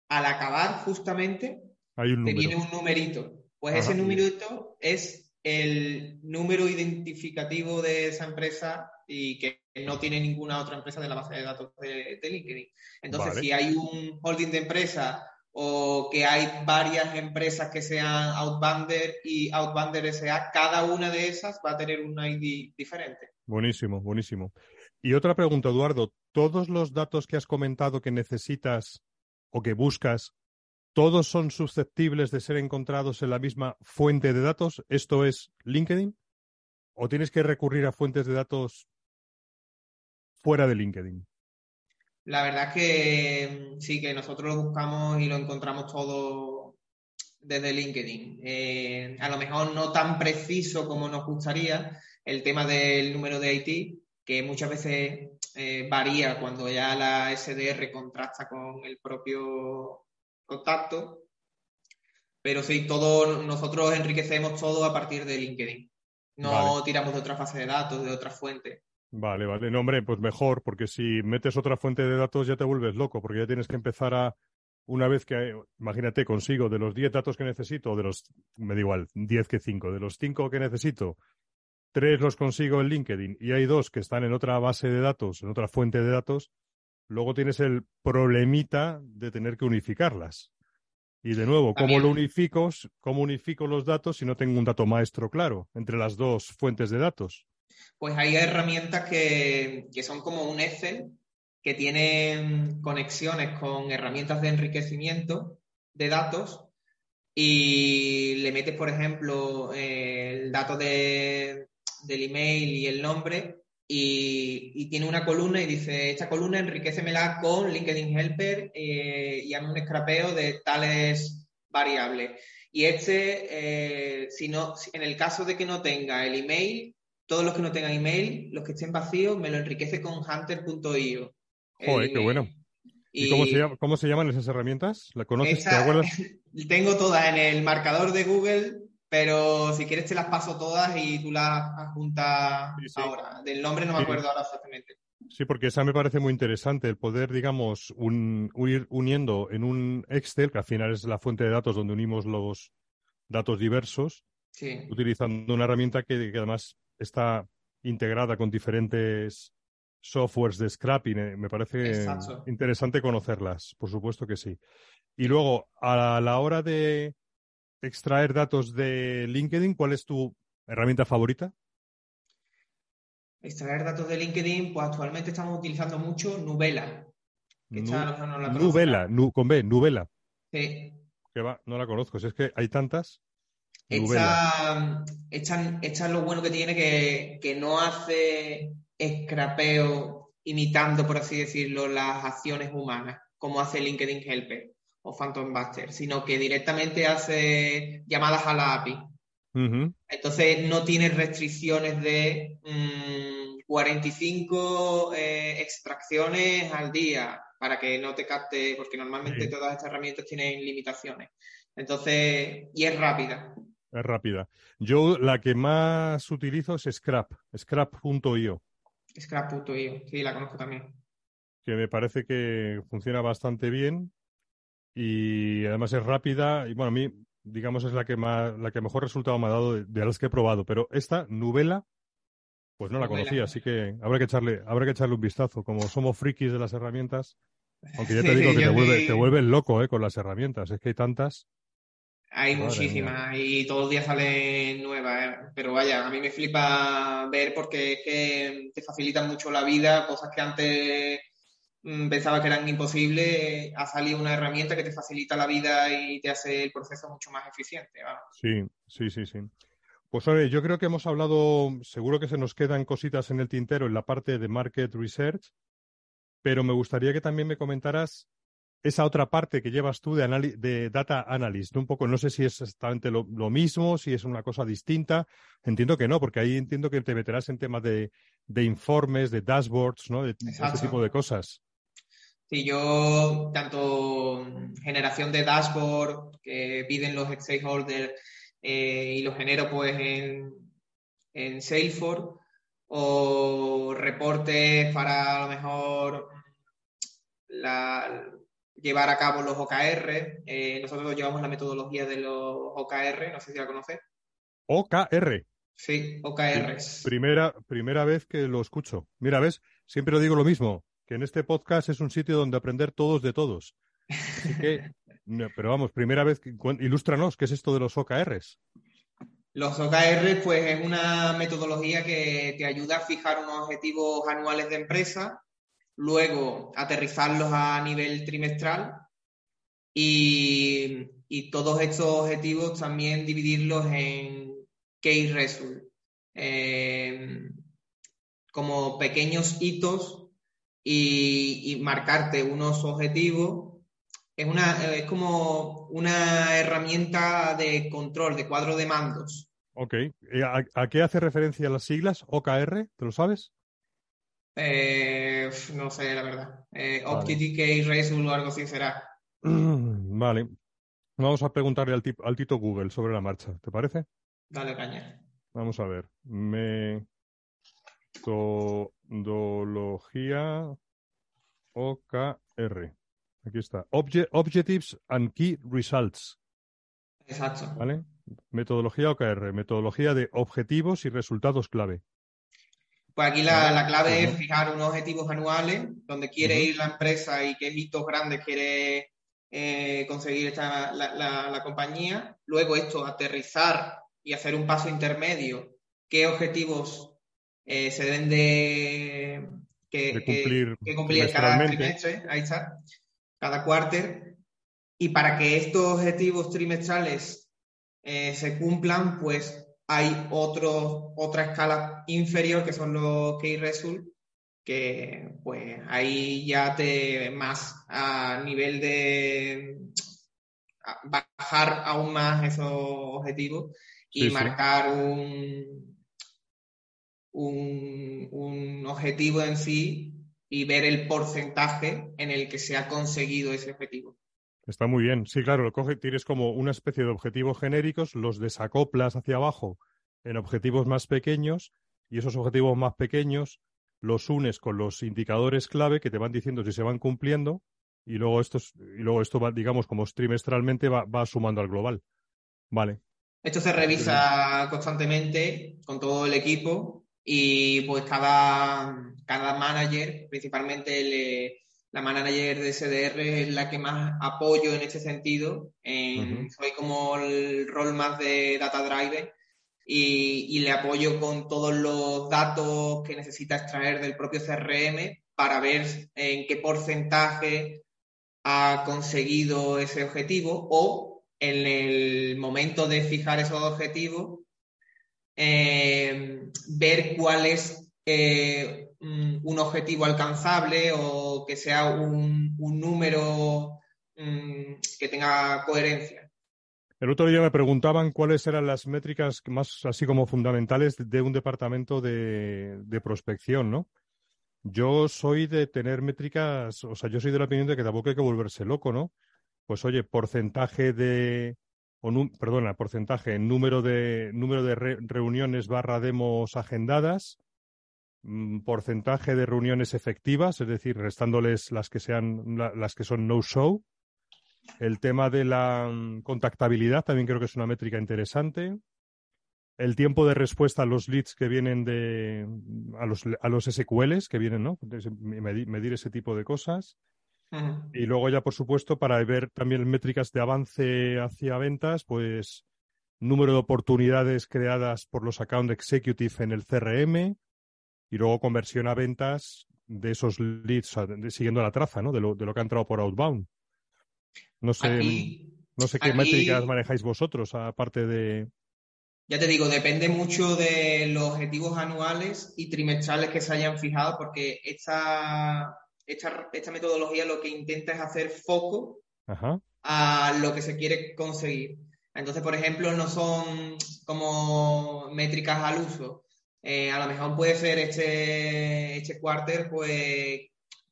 al acabar justamente, te viene un numerito. Pues ese numerito es el número identificativo de esa empresa y que no tiene ninguna otra empresa de la base de datos de, LinkedIn. Entonces, si hay un holding de empresa o que hay varias empresas que sean Outbander y Outbander SA, cada una de esas va a tener un ID diferente. Buenísimo, buenísimo. Y otra pregunta, Eduardo, ¿todos los datos que has comentado que necesitas o que buscas, todos son susceptibles de ser encontrados en la misma fuente de datos? ¿Esto es LinkedIn? ¿O tienes que recurrir a fuentes de datos fuera de LinkedIn? La verdad es que mm, sí, que nosotros lo buscamos y lo encontramos todo desde LinkedIn. Eh, a lo mejor no tan preciso como nos gustaría el tema del número de IT, que muchas veces eh, varía cuando ya la SDR contrasta con el propio contacto. Pero sí, todo, nosotros enriquecemos todo a partir de LinkedIn. No tiramos de otra fase de datos, de otra fuente. Vale, vale. No, hombre, pues mejor, porque si metes otra fuente de datos ya te vuelves loco, porque ya tienes que empezar a, una vez que, imagínate, consigo de los 10 datos que necesito, de los, me da igual, 10 que 5, de los 5 que necesito, 3 los consigo en LinkedIn y hay dos que están en otra base de datos, en otra fuente de datos, luego tienes el problemita de tener que unificarlas. Y de nuevo, ¿cómo lo unifico? ¿Cómo unifico los datos si no tengo un dato maestro claro entre las dos fuentes de datos? Pues hay herramientas que, son como un Excel, que tienen conexiones con herramientas de enriquecimiento de datos y le metes, por ejemplo, el dato de, del email y el nombre y, tiene una columna y dice, esta columna enriquecemela con LinkedIn Helper eh, y hazme un scrapeo de tales variables. Y este, eh, si no, en el caso de que no tenga el email, todos los que no tengan email, los que estén vacíos, me lo enriquece con hunter.io. Joder, qué bueno. ¿Y, cómo, se llaman esas herramientas? ¿La conoces? ¿Te acuerdas? Tengo todas en el marcador de Google, pero si quieres te las paso todas y tú las adjuntas ahora. Del nombre no me acuerdo ahora exactamente. Sí, porque esa me parece muy interesante, el poder, digamos, un, ir uniendo en un Excel, que al final es la fuente de datos donde unimos los datos diversos, utilizando una herramienta que, además está integrada con diferentes softwares de scrapping. Eh, me parece interesante conocerlas, por supuesto que sí. Y luego, a la hora de extraer datos de LinkedIn, ¿cuál es tu herramienta favorita? Extraer datos de LinkedIn, pues actualmente estamos utilizando mucho Nubela. Nubela, con B, Nubela. Sí. Que va, no la conozco, si es que hay tantas. Esta, esta, es lo bueno que tiene que, que no hace scrapeo imitando, por así decirlo, las acciones humanas, como hace LinkedIn Helper o Phantom Buster, sino que directamente hace llamadas a la API. Entonces no tiene restricciones de 45 mm, eh, extracciones al día para que no te capte, porque normalmente todas estas herramientas tienen limitaciones. Entonces, y es rápida. Es rápida. Yo la que más utilizo es Scrap, scrap.io. Scrap.io, sí, la conozco también. Que me parece que funciona bastante bien y además es rápida y bueno, a mí digamos es la que más, la que mejor resultado me ha dado de, las que he probado, pero esta novela pues no la conocía, así que habrá que echarle, habrá que echarle un vistazo. Como somos frikis de las herramientas, aunque ya te digo que te, vuelve, te vuelves loco ¿eh? con las herramientas, es que hay tantas. Hay muchísimas y todos los días salen nuevas, ¿eh? pero vaya, a mí me flipa ver porque es que te facilitan mucho la vida, cosas que antes mm, pensaba que eran imposibles, ha salido una herramienta que te facilita la vida y te hace el proceso mucho más eficiente. Sí, sí, sí, sí. Pues oye, yo creo que hemos hablado, seguro que se nos quedan cositas en el tintero en la parte de market research, pero me gustaría que también me comentaras esa otra parte que llevas tú de, de data analyst, un poco, no sé si es exactamente lo, mismo, si es una cosa distinta. Entiendo que no, porque ahí entiendo que te meterás en temas de, informes, de dashboards, ¿no? De, ese tipo de cosas. Sí, yo tanto generación de dashboard que piden los stakeholders eh, y lo genero pues en, en Salesforce o reportes para a lo mejor la, llevar a cabo los OKR. Eh, nosotros llevamos la metodología de los OKR, no sé si la conoces. OKR. Sí, OKR. Primera, primera vez que lo escucho. Mira, ves, siempre digo lo mismo, que en este podcast es un sitio donde aprender todos de todos. Así que, pero vamos, primera vez, ilústranos, ¿qué es esto de los OKRs? Los OKR, pues, es una metodología que te ayuda a fijar unos objetivos anuales de empresa luego aterrizarlos a nivel trimestral y, todos estos objetivos también dividirlos en case result, em, como pequeños hitos y, marcarte unos objetivos. Es, una, es como una herramienta de control, de cuadro de mandos. Ok. ¿A, ¿A, qué hace referencia las siglas OKR? ¿Te lo sabes? Eh, no sé, la verdad. Eh, vale. o algo así será. Vale. Vamos a preguntarle al, al, Tito Google sobre la marcha, ¿te parece? Dale caña. Vamos a ver. Metodología OKR. Aquí está. objectives and Key Results. Exacto. ¿Vale? Metodología OKR. Metodología de objetivos y resultados clave. Pues aquí la, clave es fijar unos objetivos anuales, donde quiere ir la empresa y qué hitos grandes quiere eh, conseguir esta, la, compañía. Luego esto, aterrizar y hacer un paso intermedio, qué objetivos eh, se deben de, cumplir, cumplir cada trimestre, ahí está, cada cuarter. Y para que estos objetivos trimestrales eh, se cumplan, pues hay otro, otra escala inferior que son los key result, que pues ahí ya te más a nivel de bajar aún más esos objetivos y marcar un, un, un objetivo en sí y ver el porcentaje en el que se ha conseguido ese objetivo. Está muy bien. Sí, claro, lo coge, tienes como una especie de objetivos genéricos, los desacoplas hacia abajo en objetivos más pequeños y esos objetivos más pequeños los unes con los indicadores clave que te van diciendo si se van cumpliendo y luego esto, y luego esto va, digamos, como trimestralmente va, va sumando al global. Vale. Esto se revisa constantemente con todo el equipo y pues cada, cada manager, principalmente le, la manager de SDR es la que más apoyo en este sentido. Soy como el rol más de data driver y, le apoyo con todos los datos que necesita extraer del propio CRM para ver en qué porcentaje ha conseguido ese objetivo o en el momento de fijar esos objetivos, eh, ver cuál es eh, un objetivo alcanzable o que sea un, número mm, que tenga coherencia. El otro día me preguntaban cuáles eran las métricas más así como fundamentales de un departamento de, prospección, ¿no? Yo soy de tener métricas, o sea, yo soy de la opinión de que tampoco hay que volverse loco, ¿no? Pues oye, porcentaje de, o perdona, porcentaje, número de, número de reuniones barra demos agendadas, porcentaje de reuniones efectivas, es decir, restándoles las que sean las que son no show. El tema de la mm, contactabilidad también creo que es una métrica interesante. El tiempo de respuesta a los leads que vienen de a los, a los SQLs que vienen, ¿no? Medir, ese tipo de cosas. Y luego ya, por supuesto, para ver también métricas de avance hacia ventas, pues número de oportunidades creadas por los account executive en el CRM, y luego conversión a ventas de esos leads, siguiendo la traza, ¿no? De lo, de lo que ha entrado por outbound. No sé, no sé qué métricas manejáis vosotros, aparte de. Ya te digo, depende mucho de los objetivos anuales y trimestrales que se hayan fijado, porque esta, esta, esta metodología lo que intenta es hacer foco a lo que se quiere conseguir. Entonces, por ejemplo, no son como métricas al uso, eh, a lo mejor puede ser este, este quarter, pues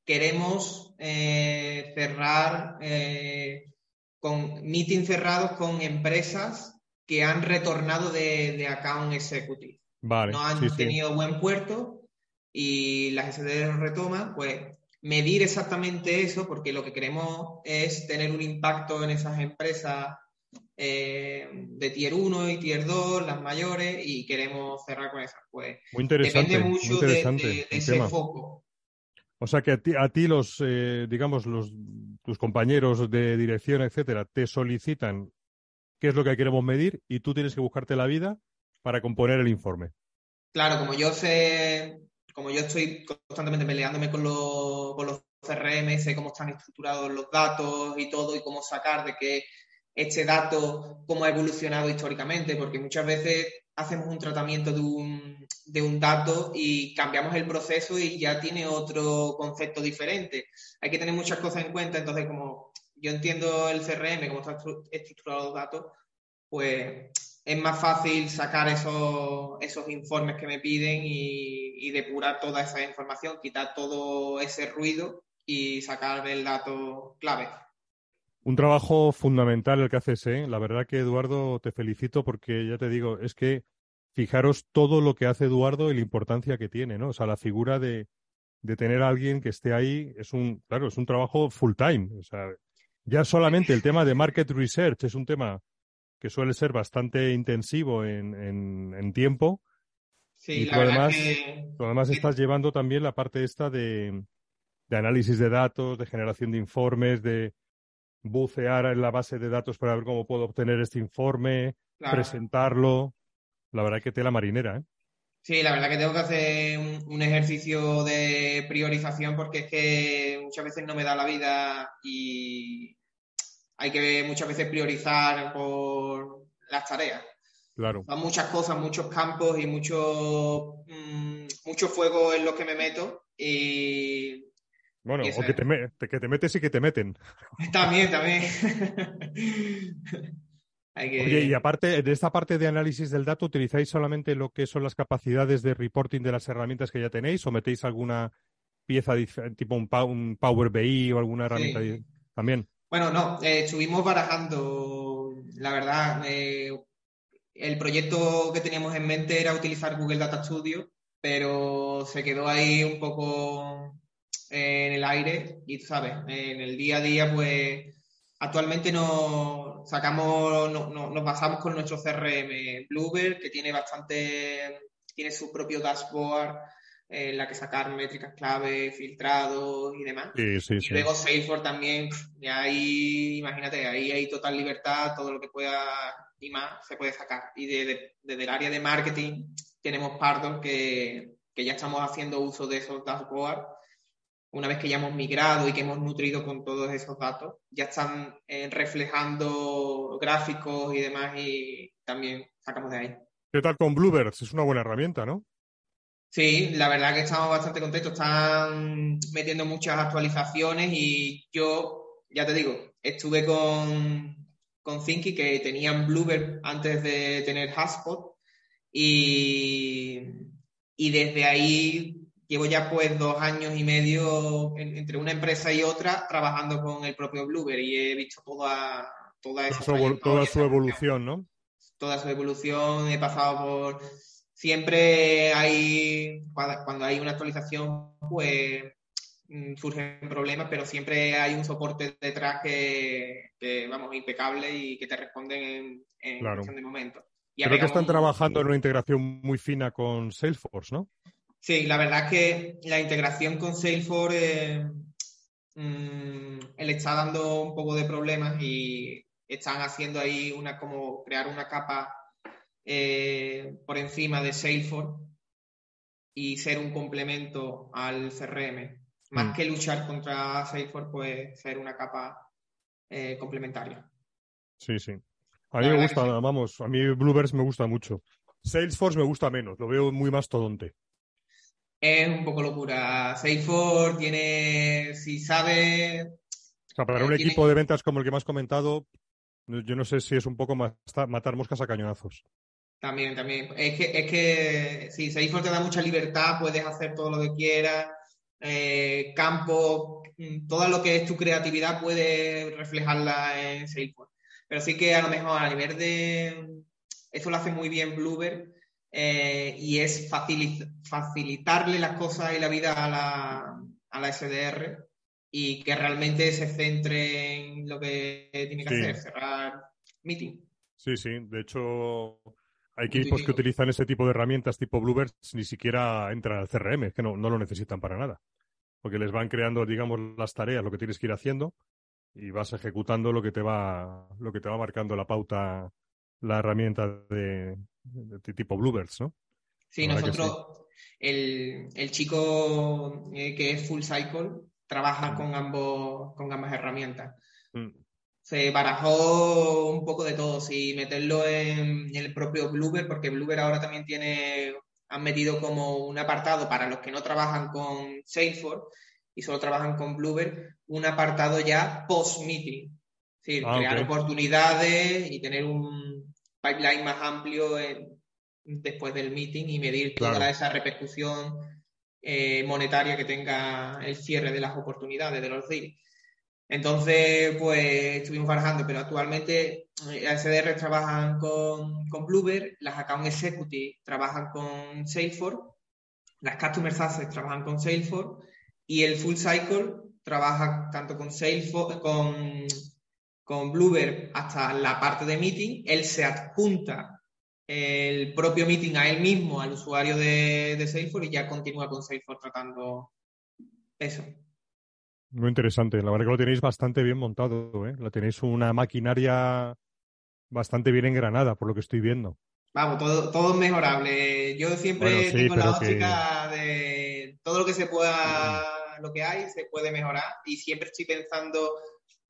queremos eh, cerrar eh, con meetings cerrados con empresas que han retornado de, de account executive. Vale, no han tenido buen puerto y las SDR retoman, pues medir exactamente eso, porque lo que queremos es tener un impacto en esas empresas eh, de tier 1 y tier 2, las mayores, y queremos cerrar con esas. Pues muy interesante, depende mucho de, ese foco. O sea que a ti, los, eh, digamos, los, tus compañeros de dirección, etcétera, te solicitan qué es lo que queremos medir y tú tienes que buscarte la vida para componer el informe. Claro, como yo sé, como yo estoy constantemente peleándome con los, con los CRM, sé cómo están estructurados los datos y todo y cómo sacar de qué este dato, cómo ha evolucionado históricamente, porque muchas veces hacemos un tratamiento de un, de un dato y cambiamos el proceso y ya tiene otro concepto diferente. Hay que tener muchas cosas en cuenta, entonces como yo entiendo el CRM, cómo están estructurados los datos, pues es más fácil sacar esos, esos informes que me piden y, y depurar toda esa información, quitar todo ese ruido y sacar el dato clave. Un trabajo fundamental el que haces, ¿eh? La verdad que Eduardo te felicito porque ya te digo, es que fijaros todo lo que hace Eduardo y la importancia que tiene, ¿no? O sea, la figura de, de tener a alguien que esté ahí es un, claro, es un trabajo full time. O sea, ya solamente el tema de market research es un tema que suele ser bastante intensivo en, en, tiempo. Sí, y tú además, además estás llevando también la parte esta de, de análisis de datos, de generación de informes, de, bucear en la base de datos para ver cómo puedo obtener este informe, presentarlo. La verdad que tela marinera, ¿eh? Sí, la verdad que tengo que hacer un, ejercicio de priorización porque es que muchas veces no me da la vida y hay que muchas veces priorizar por las tareas. Claro. Son muchas cosas, muchos campos y mucho, mm, mucho fuego en los que me meto. Y bueno, o que te, que te metes y que te meten. También, también. Oye, y aparte de esta parte de análisis del dato, ¿utilizáis solamente lo que son las capacidades de reporting de las herramientas que ya tenéis o metéis alguna pieza tipo un, un Power BI o alguna herramienta también? Bueno, no, eh, estuvimos barajando, la verdad, eh, el proyecto que teníamos en mente era utilizar Google Data Studio, pero se quedó ahí un poco en el aire y, sabes, en el día a día, pues actualmente nos sacamos, nos basamos con nuestro CRM Bluebird, que tiene bastante, tiene su propio dashboard en la que sacar métricas clave, filtrados y demás. y luego Salesforce también, y ahí, imagínate, ahí hay total libertad, todo lo que pueda y más se puede sacar. Y desde, el área de marketing tenemos Pardon que, que ya estamos haciendo uso de esos dashboards una vez que ya hemos migrado y que hemos nutrido con todos esos datos, ya están eh, reflejando gráficos y demás y también sacamos de ahí. ¿Qué tal con Bluebirds? Es una buena herramienta, ¿no? Sí, la verdad que estamos bastante contentos. Están metiendo muchas actualizaciones y yo, ya te digo, estuve con, con Thinky que tenían Bluebird antes de tener Hotspot y, y desde ahí llevo ya pues dos años y medio entre una empresa y otra trabajando con el propio Blueberry y he visto toda, toda esa toda su evolución, ¿no? Toda su evolución, he pasado por... Siempre hay, cuando hay una actualización, pues mm, surgen problemas, pero siempre hay un soporte detrás que, vamos, impecable y que te responden en, en claro. de momento. Creo que están trabajando en una integración muy fina con Salesforce, ¿no? Sí, la verdad es que la integración con Salesforce eh, mm, le está dando un poco de problemas y están haciendo ahí una como crear una capa eh, por encima de Salesforce y ser un complemento al CRM. Más mm. que luchar contra Salesforce, pues ser una capa eh, complementaria. Sí, sí. A mí me gusta, vamos, a mí Bluebirds me gusta mucho. Salesforce me gusta menos, lo veo muy más todonte es un poco locura. Salesforce tiene, si sabe... para un equipo de ventas como el que me has comentado, yo no sé si es un poco matar moscas a cañonazos. También, también. Es que, es que si Salesforce te da mucha libertad, puedes hacer todo lo que quieras. Eh, campo, mm, todo lo que es tu creatividad puedes reflejarla en Salesforce. Pero sí que a lo mejor a nivel de... Eso lo hace muy bien Bluebird eh, y es facilitarle las cosas y la vida a la, a la SDR y que realmente se centre en lo que tiene que hacer, cerrar meeting. Sí, sí. De hecho, hay equipos que utilizan ese tipo de herramientas tipo Bluebirds ni siquiera entran al CRM, es que no, no lo necesitan para nada. Porque les van creando, digamos, las tareas, lo que tienes que ir haciendo, y vas ejecutando lo que te va, lo que te va marcando la pauta, la herramienta de, de tipo Bluebirds, ¿no? Sí, nosotros, El, el, chico eh, que es Full Cycle trabaja con, ambos, con ambas herramientas. Mm. Se barajó un poco de todo, si meterlo en, el propio Bluebird, porque Bluebird ahora también tiene, han metido como un apartado para los que no trabajan con Salesforce y solo trabajan con Bluebird, un apartado ya post-meeting. Es decir, ah, crear oportunidades y tener un, pipeline más amplio después del meeting y medir toda esa repercusión eh, monetaria que tenga el cierre de las oportunidades de los deals. Entonces, pues estuvimos barajando, pero actualmente las eh, SDR trabajan con, con Bluebird, las Account Executive trabajan con Salesforce, las Customer Success trabajan con Salesforce y el Full Cycle trabaja tanto con Salesforce, con con Bluebird hasta la parte de meeting, él se adjunta el propio meeting a él mismo, al usuario de, Salesforce, y ya continúa con Salesforce tratando eso. Muy interesante. La verdad que lo tenéis bastante bien montado. ¿eh? La tenéis una maquinaria bastante bien engranada, por lo que estoy viendo. Vamos, todo, todo mejorable. Yo siempre tengo la óptica de todo lo que se pueda, lo que hay, se puede mejorar. Y siempre estoy pensando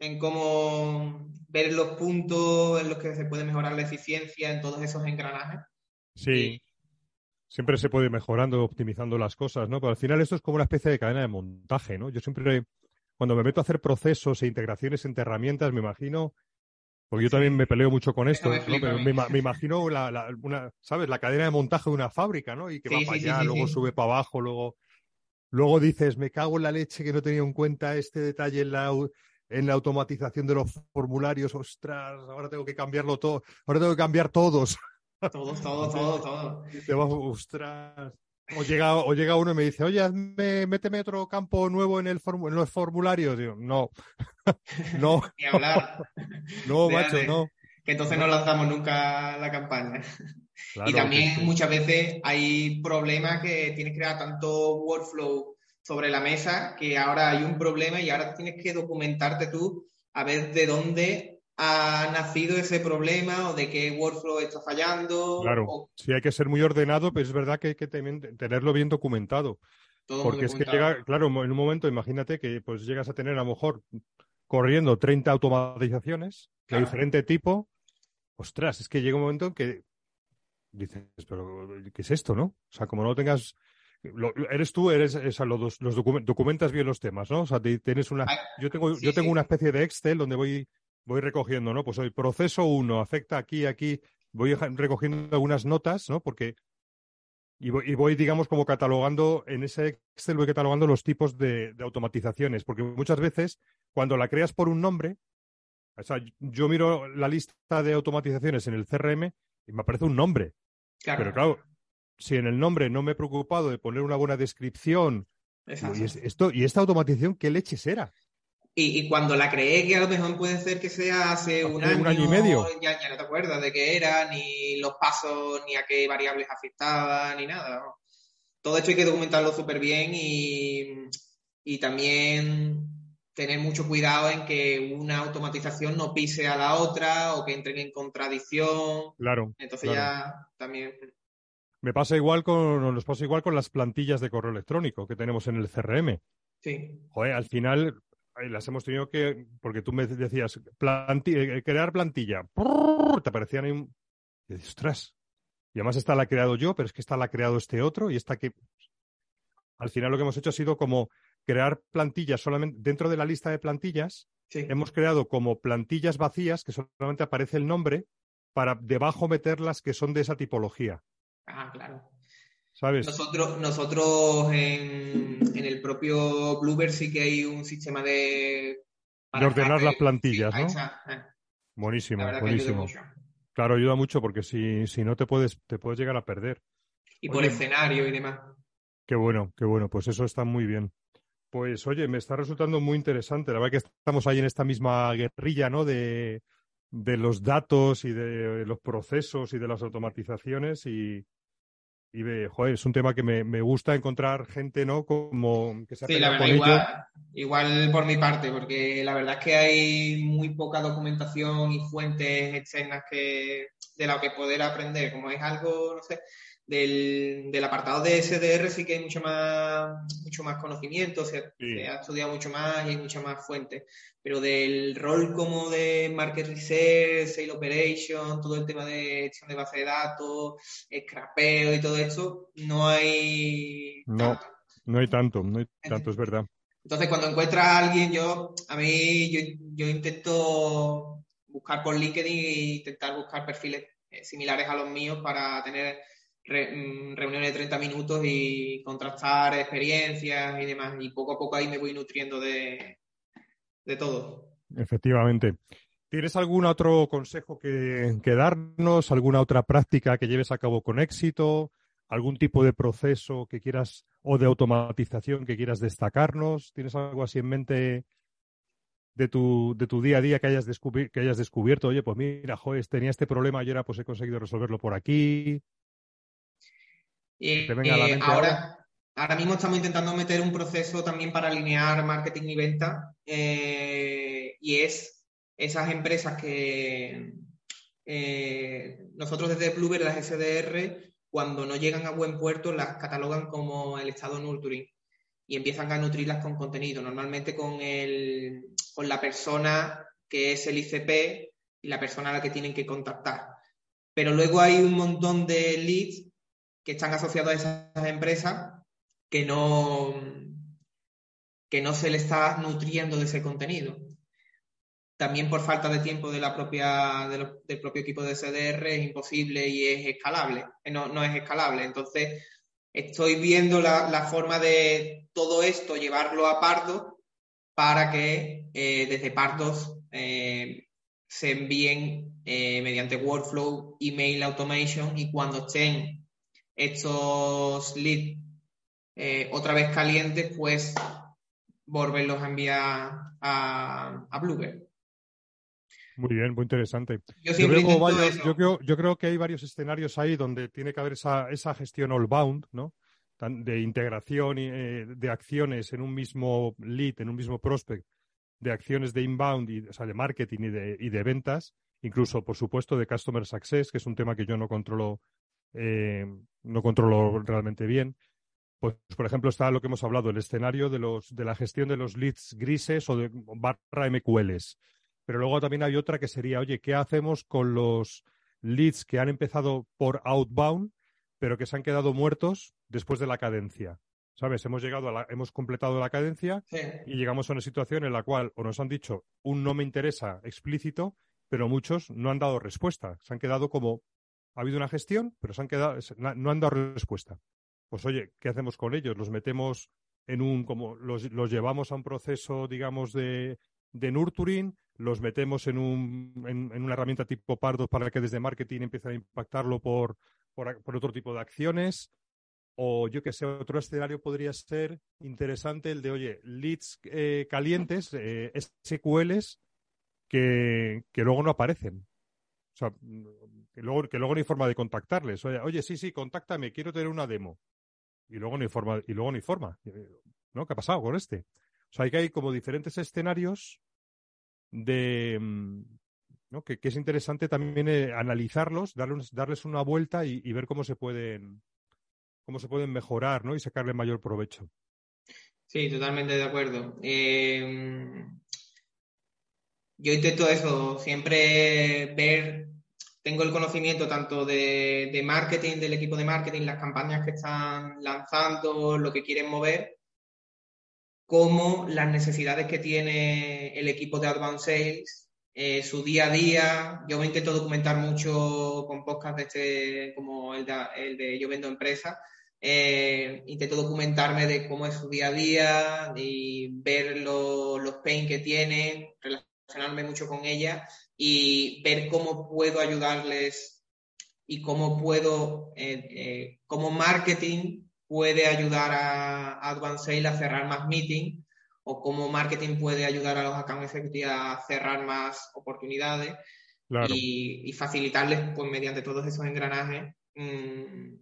en cómo ver los puntos en los que se puede mejorar la eficiencia en todos esos engranajes. Sí. Siempre se puede ir mejorando, optimizando las cosas, ¿no? Pero al final esto es como una especie de cadena de montaje, ¿no? Yo siempre, cuando me meto a hacer procesos e integraciones entre herramientas, me imagino, porque yo también me peleo mucho con esto, me, imagino la, una, ¿sabes? La cadena de montaje de una fábrica, ¿no? Y que va para allá, luego sube para abajo, luego, luego dices, me cago en la leche que no tenía en cuenta este detalle en la, en la automatización de los formularios, ostras, ahora tengo que cambiarlo todo, ahora tengo que cambiar todos. Todos, todo, todo, todo. te vas, ostras. O llega, o llega uno y me dice, oye, méteme otro campo nuevo en, el en los formularios. Digo, no. no. Ni hablar. no, macho, no. Que entonces no lanzamos nunca la campaña. y también muchas veces hay problemas que tienes que crear tanto workflow sobre la mesa que ahora hay un problema y ahora tienes que documentarte tú a ver de dónde ha nacido ese problema o de qué workflow está fallando. Claro, sí hay que ser muy ordenado, pero es verdad que hay que tenerlo bien documentado. porque es que llega, claro, en un momento, imagínate que pues llegas a tener a lo mejor corriendo 30 automatizaciones de diferente tipo. Ostras, es que llega un momento en que dices, pero ¿qué es esto, no? O sea, como no tengas eres tú, eres, los, documentas bien los temas, ¿no? O sea, tienes una, yo tengo, yo tengo una especie de Excel donde voy, voy recogiendo, ¿no? Pues el proceso 1 afecta aquí, aquí, voy recogiendo algunas notas, ¿no? Porque y voy, digamos, como catalogando, en ese Excel voy catalogando los tipos de, automatizaciones, porque muchas veces cuando la creas por un nombre, o sea, yo miro la lista de automatizaciones en el CRM y me aparece un nombre. Pero claro, si en el nombre no me he preocupado de poner una buena descripción, y, esto, y esta automatización, ¿qué leches era? Y, cuando la creé, que a lo mejor puede ser que sea hace un, año, un año y medio, ya, no te acuerdas de qué era, ni los pasos, ni a qué variables afectaba, ni nada. Todo esto hay que documentarlo súper bien y, y también tener mucho cuidado en que una automatización no pise a la otra o que entren en contradicción. Claro. Entonces ya también. Me pasa igual con, nos pasa igual con las plantillas de correo electrónico que tenemos en el CRM. Sí. Joder, al final las hemos tenido que, porque tú me decías, eh, crear plantilla, te aparecían ahí un... Y dices, ostras, y además esta la he creado yo, pero es que esta la ha creado este otro y esta que... Al final lo que hemos hecho ha sido como crear plantillas solamente dentro de la lista de plantillas. Hemos creado como plantillas vacías que solamente aparece el nombre para debajo meterlas que son de esa tipología. Ah, claro. Nosotros, nosotros en, el propio Bluebird sí que hay un sistema de... De ordenar las plantillas, ¿no? Eh. Buenísimo, buenísimo. Claro, ayuda mucho porque si, si no te puedes, te puedes llegar a perder. Y por escenario y demás. Qué bueno, qué bueno. Pues eso está muy bien. Pues oye, me está resultando muy interesante. La verdad que estamos ahí en esta misma guerrilla, ¿no? De, de los datos y de los procesos y de las automatizaciones y, y ve, joder, es un tema que me, me, gusta encontrar gente, ¿no? Como que se Sí, la verdad, igual, igual por mi parte, porque la verdad es que hay muy poca documentación y fuentes externas que de la que poder aprender, como es algo, no sé, del, del, apartado de SDR sí que hay mucho más, mucho más conocimiento, se, ha estudiado mucho más y hay mucha más fuentes. Pero del rol como de market research, sale operation, todo el tema de gestión de base de datos, scrapeo y todo esto, no hay. No, no hay tanto, no hay tanto, es verdad. Entonces, cuando encuentras a alguien, yo, a mí, yo, yo intento buscar por LinkedIn e intentar buscar perfiles eh, similares a los míos para tener Mm, reuniones de 30 minutos y contrastar experiencias y demás. Y poco a poco ahí me voy nutriendo de, de todo. Efectivamente. ¿Tienes algún otro consejo que, que, darnos? ¿Alguna otra práctica que lleves a cabo con éxito? ¿Algún tipo de proceso que quieras o de automatización que quieras destacarnos? ¿Tienes algo así en mente de tu, de tu día a día que hayas, que hayas descubierto? Oye, pues mira, joder, tenía este problema y ahora pues he conseguido resolverlo por aquí. Eh, eh, ahora, ahora, mismo estamos intentando meter un proceso también para alinear marketing y venta eh, y es esas empresas que nosotros desde Bluebird, las SDR, cuando no llegan a buen puerto las catalogan como el estado nurturing y empiezan a nutrirlas con contenido, normalmente con el, con la persona que es el ICP y la persona a la que tienen que contactar. Pero luego hay un montón de leads que están asociados a esas empresas que no, que no se le está nutriendo de ese contenido. También por falta de tiempo de la propia, del propio equipo de CDR es imposible y es escalable. No, no es escalable. Entonces, estoy viendo la, forma de todo esto llevarlo a Pardo para que eh, desde Pardos eh, se envíen eh, mediante workflow, email automation y cuando estén estos leads otra vez calientes, pues volverlos a enviar a, a Bluebird. Muy bien, muy interesante. Yo, creo, yo, creo, que hay varios escenarios ahí donde tiene que haber esa, esa gestión all-bound, ¿no? de integración eh, de acciones en un mismo lead, en un mismo prospect, de acciones de inbound, y, o sea, de marketing y de, y de ventas, incluso, por supuesto, de customer success, que es un tema que yo no controlo, eh, no controlo realmente bien. Pues, por ejemplo, está lo que hemos hablado, el escenario de, los, de la gestión de los leads grises o de barra MQLs. Pero luego también hay otra que sería, oye, ¿qué hacemos con los leads que han empezado por outbound, pero que se han quedado muertos después de la cadencia? ¿Sabes? Hemos llegado a la, hemos completado la cadencia y llegamos a una situación en la cual o nos han dicho un no me interesa explícito, pero muchos no han dado respuesta. Se han quedado como, ha habido una gestión, pero se han quedado, no han dado respuesta. Pues oye, ¿qué hacemos con ellos? ¿Los metemos en un, como, los, los llevamos a un proceso, digamos, de, de nurturing, los metemos en, un, en, una herramienta tipo Pardo para que desde marketing empiece a impactarlo por, por, otro tipo de acciones. O yo que sé, otro escenario podría ser interesante el de, oye, leads eh, calientes, eh, SQLs, que, que luego no aparecen. O sea, que luego, que luego no hay forma de contactarles. Oye, sí, sí, contáctame, quiero tener una demo. Y luego no hay forma, y luego no hay forma. ¿No? ¿Qué ha pasado con este? O sea, hay que hay como diferentes escenarios de mm, ¿no? que, es interesante también eh, analizarlos, darles, darles una vuelta y, ver cómo se pueden cómo se pueden mejorar, ¿no? Y sacarle mayor provecho. Sí, totalmente de acuerdo. Em, yo intento eso, siempre ver, tengo el conocimiento tanto de, marketing, del equipo de marketing, las campañas que están lanzando, lo que quieren mover, como las necesidades que tiene el equipo de Advanced Sales, eh, su día a día. Yo intento documentar mucho con podcasts de este, como el de, Yo Vendo Empresa. Eh, intento documentarme de cómo es su día a día y ver los pain que tienen, relacionarme mucho con ella y ver cómo puedo ayudarles y cómo puedo, eh, como marketing, puede ayudar a, Advanced Sales a cerrar más meetings o cómo marketing puede ayudar a los account executives a cerrar más oportunidades y, facilitarles pues mediante todos esos engranajes mm,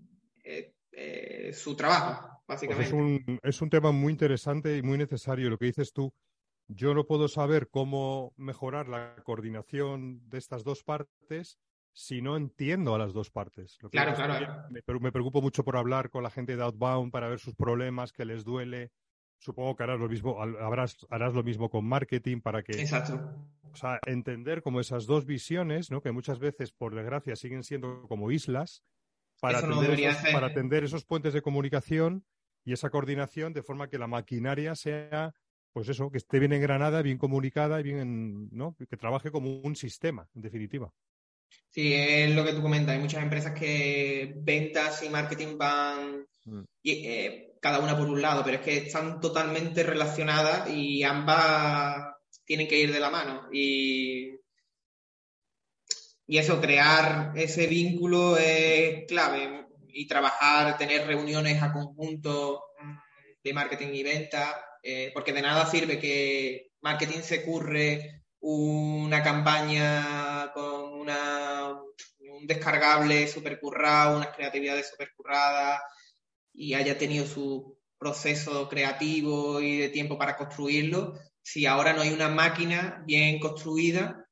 eh, eh, su trabajo, pues básicamente. es, un, es un tema muy interesante y muy necesario lo que dices tú. Yo no puedo saber cómo mejorar la coordinación de estas dos partes si no entiendo a las dos partes. claro, claro. Me, me, preocupo mucho por hablar con la gente de Outbound para ver sus problemas, que les duele. Supongo que harás lo mismo, harás, harás lo mismo con marketing para que. Exacto. O sea, entender como esas dos visiones, ¿no? Que muchas veces, por desgracia, siguen siendo como islas, para, atender, esos, para atender esos puentes de comunicación y esa coordinación de forma que la maquinaria sea pues eso, que esté bien engranada, bien comunicada y bien, ¿no? Que trabaje como un sistema, en definitiva. Sí, es lo que tú comentas. Hay muchas empresas que ventas y marketing van mm. eh, cada una por un lado, pero es que están totalmente relacionadas y ambas tienen que ir de la mano. Y, y eso, crear ese vínculo es clave y trabajar, tener reuniones a conjunto mm, de marketing y venta, eh, porque de nada sirve que marketing se curre una campaña con una, un descargable super currado, unas creatividades super curradas y haya tenido su proceso creativo y de tiempo para construirlo, si ahora no hay una máquina bien construida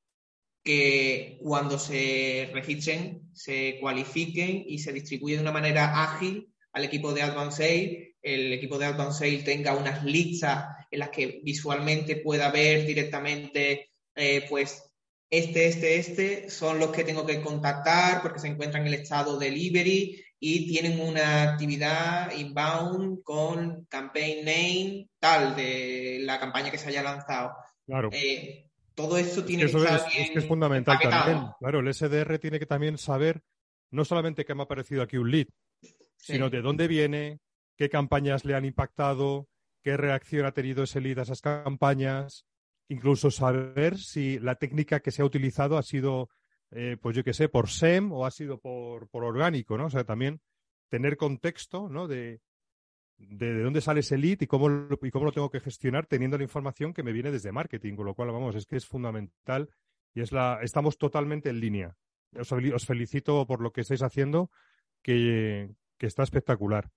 que cuando se registren, se cualifiquen y se distribuye de una manera ágil al equipo de Advanced el equipo de Outbound Sale tenga unas listas en las que visualmente pueda ver directamente, eh, pues, este, este, este son los que tengo que contactar porque se encuentran en el estado delivery y tienen una actividad inbound con campaign name tal de la campaña que se haya lanzado. Claro. Eh, todo eso tiene que, estar es, que es fundamental también. Claro, el SDR tiene que también saber no solamente que me ha aparecido aquí un lead, sino de dónde viene, qué campañas le han impactado, qué reacción ha tenido ese lead a esas campañas, incluso saber si la técnica que se ha utilizado ha sido, eh, pues yo qué sé, por SEM o ha sido por, por, orgánico, ¿no? O sea, también tener contexto, ¿no? De, de, dónde sale ese lead y cómo, lo, y cómo lo tengo que gestionar teniendo la información que me viene desde marketing, con lo cual, vamos, es que es fundamental y es la, estamos totalmente en línea. Os, os felicito por lo que estáis haciendo, que, que está espectacular.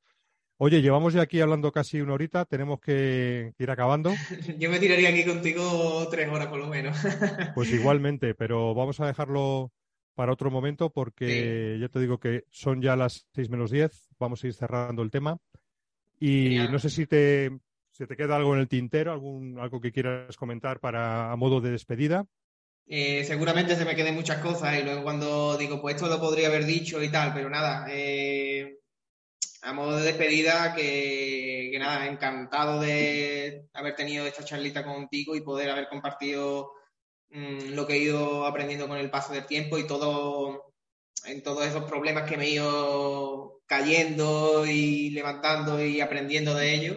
Oye, llevamos ya aquí hablando casi una horita, tenemos que ir acabando. Yo me tiraría aquí contigo tres horas por lo menos. Pues igualmente, pero vamos a dejarlo para otro momento porque ya te digo que son ya las seis menos diez, vamos a ir cerrando el tema. Y no sé si te, te queda algo en el tintero, algún, algo que quieras comentar para a modo de despedida. Eh, seguramente se me queden muchas cosas y luego cuando digo, pues esto lo podría haber dicho y tal, pero nada, eh, a modo de despedida, que, nada, encantado de haber tenido esta charlita contigo y poder haber compartido mm, lo que he ido aprendiendo con el paso del tiempo y todo en todos esos problemas que me he ido cayendo y levantando y aprendiendo de ellos.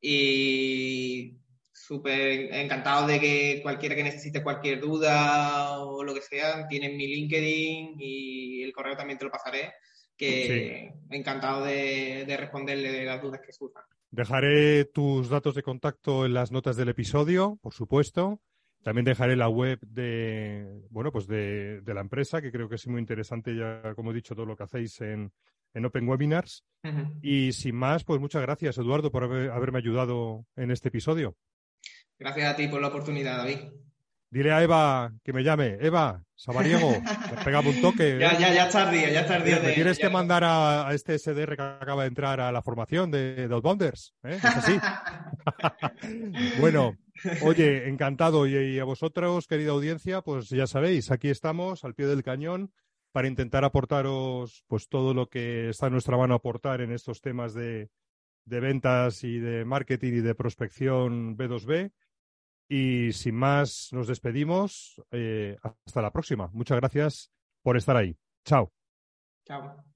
Y súper encantado de que cualquiera que necesite cualquier duda o lo que sea, tienen mi LinkedIn y el correo también te lo pasaré que encantado de, responderle las dudas que surjan. Dejaré tus datos de contacto en las notas del episodio, por supuesto. También dejaré la web de, bueno, pues de, la empresa, que creo que es muy interesante ya, como he dicho, todo lo que hacéis en, Open Webinars. Y sin más, pues muchas gracias, Eduardo, por haberme ayudado en este episodio. Gracias a ti por la oportunidad, David. Dile a Eva que me llame. Eva, Sabariego, pegamos un toque. Ya, ya, ya está día, ya. ¿Me tienes que mandar a, este SDR que acaba de entrar a la formación de, de Outbounders? ¿eh? ¿Es así? bueno, oye, encantado. Y, a vosotros, querida audiencia, pues ya sabéis, aquí estamos al pie del cañón para intentar aportaros pues todo lo que está en nuestra mano aportar en estos temas de, de ventas y de marketing y de prospección B2B. Y sin más, nos despedimos. Eh, hasta la próxima. Muchas gracias por estar ahí. Chao. Chao.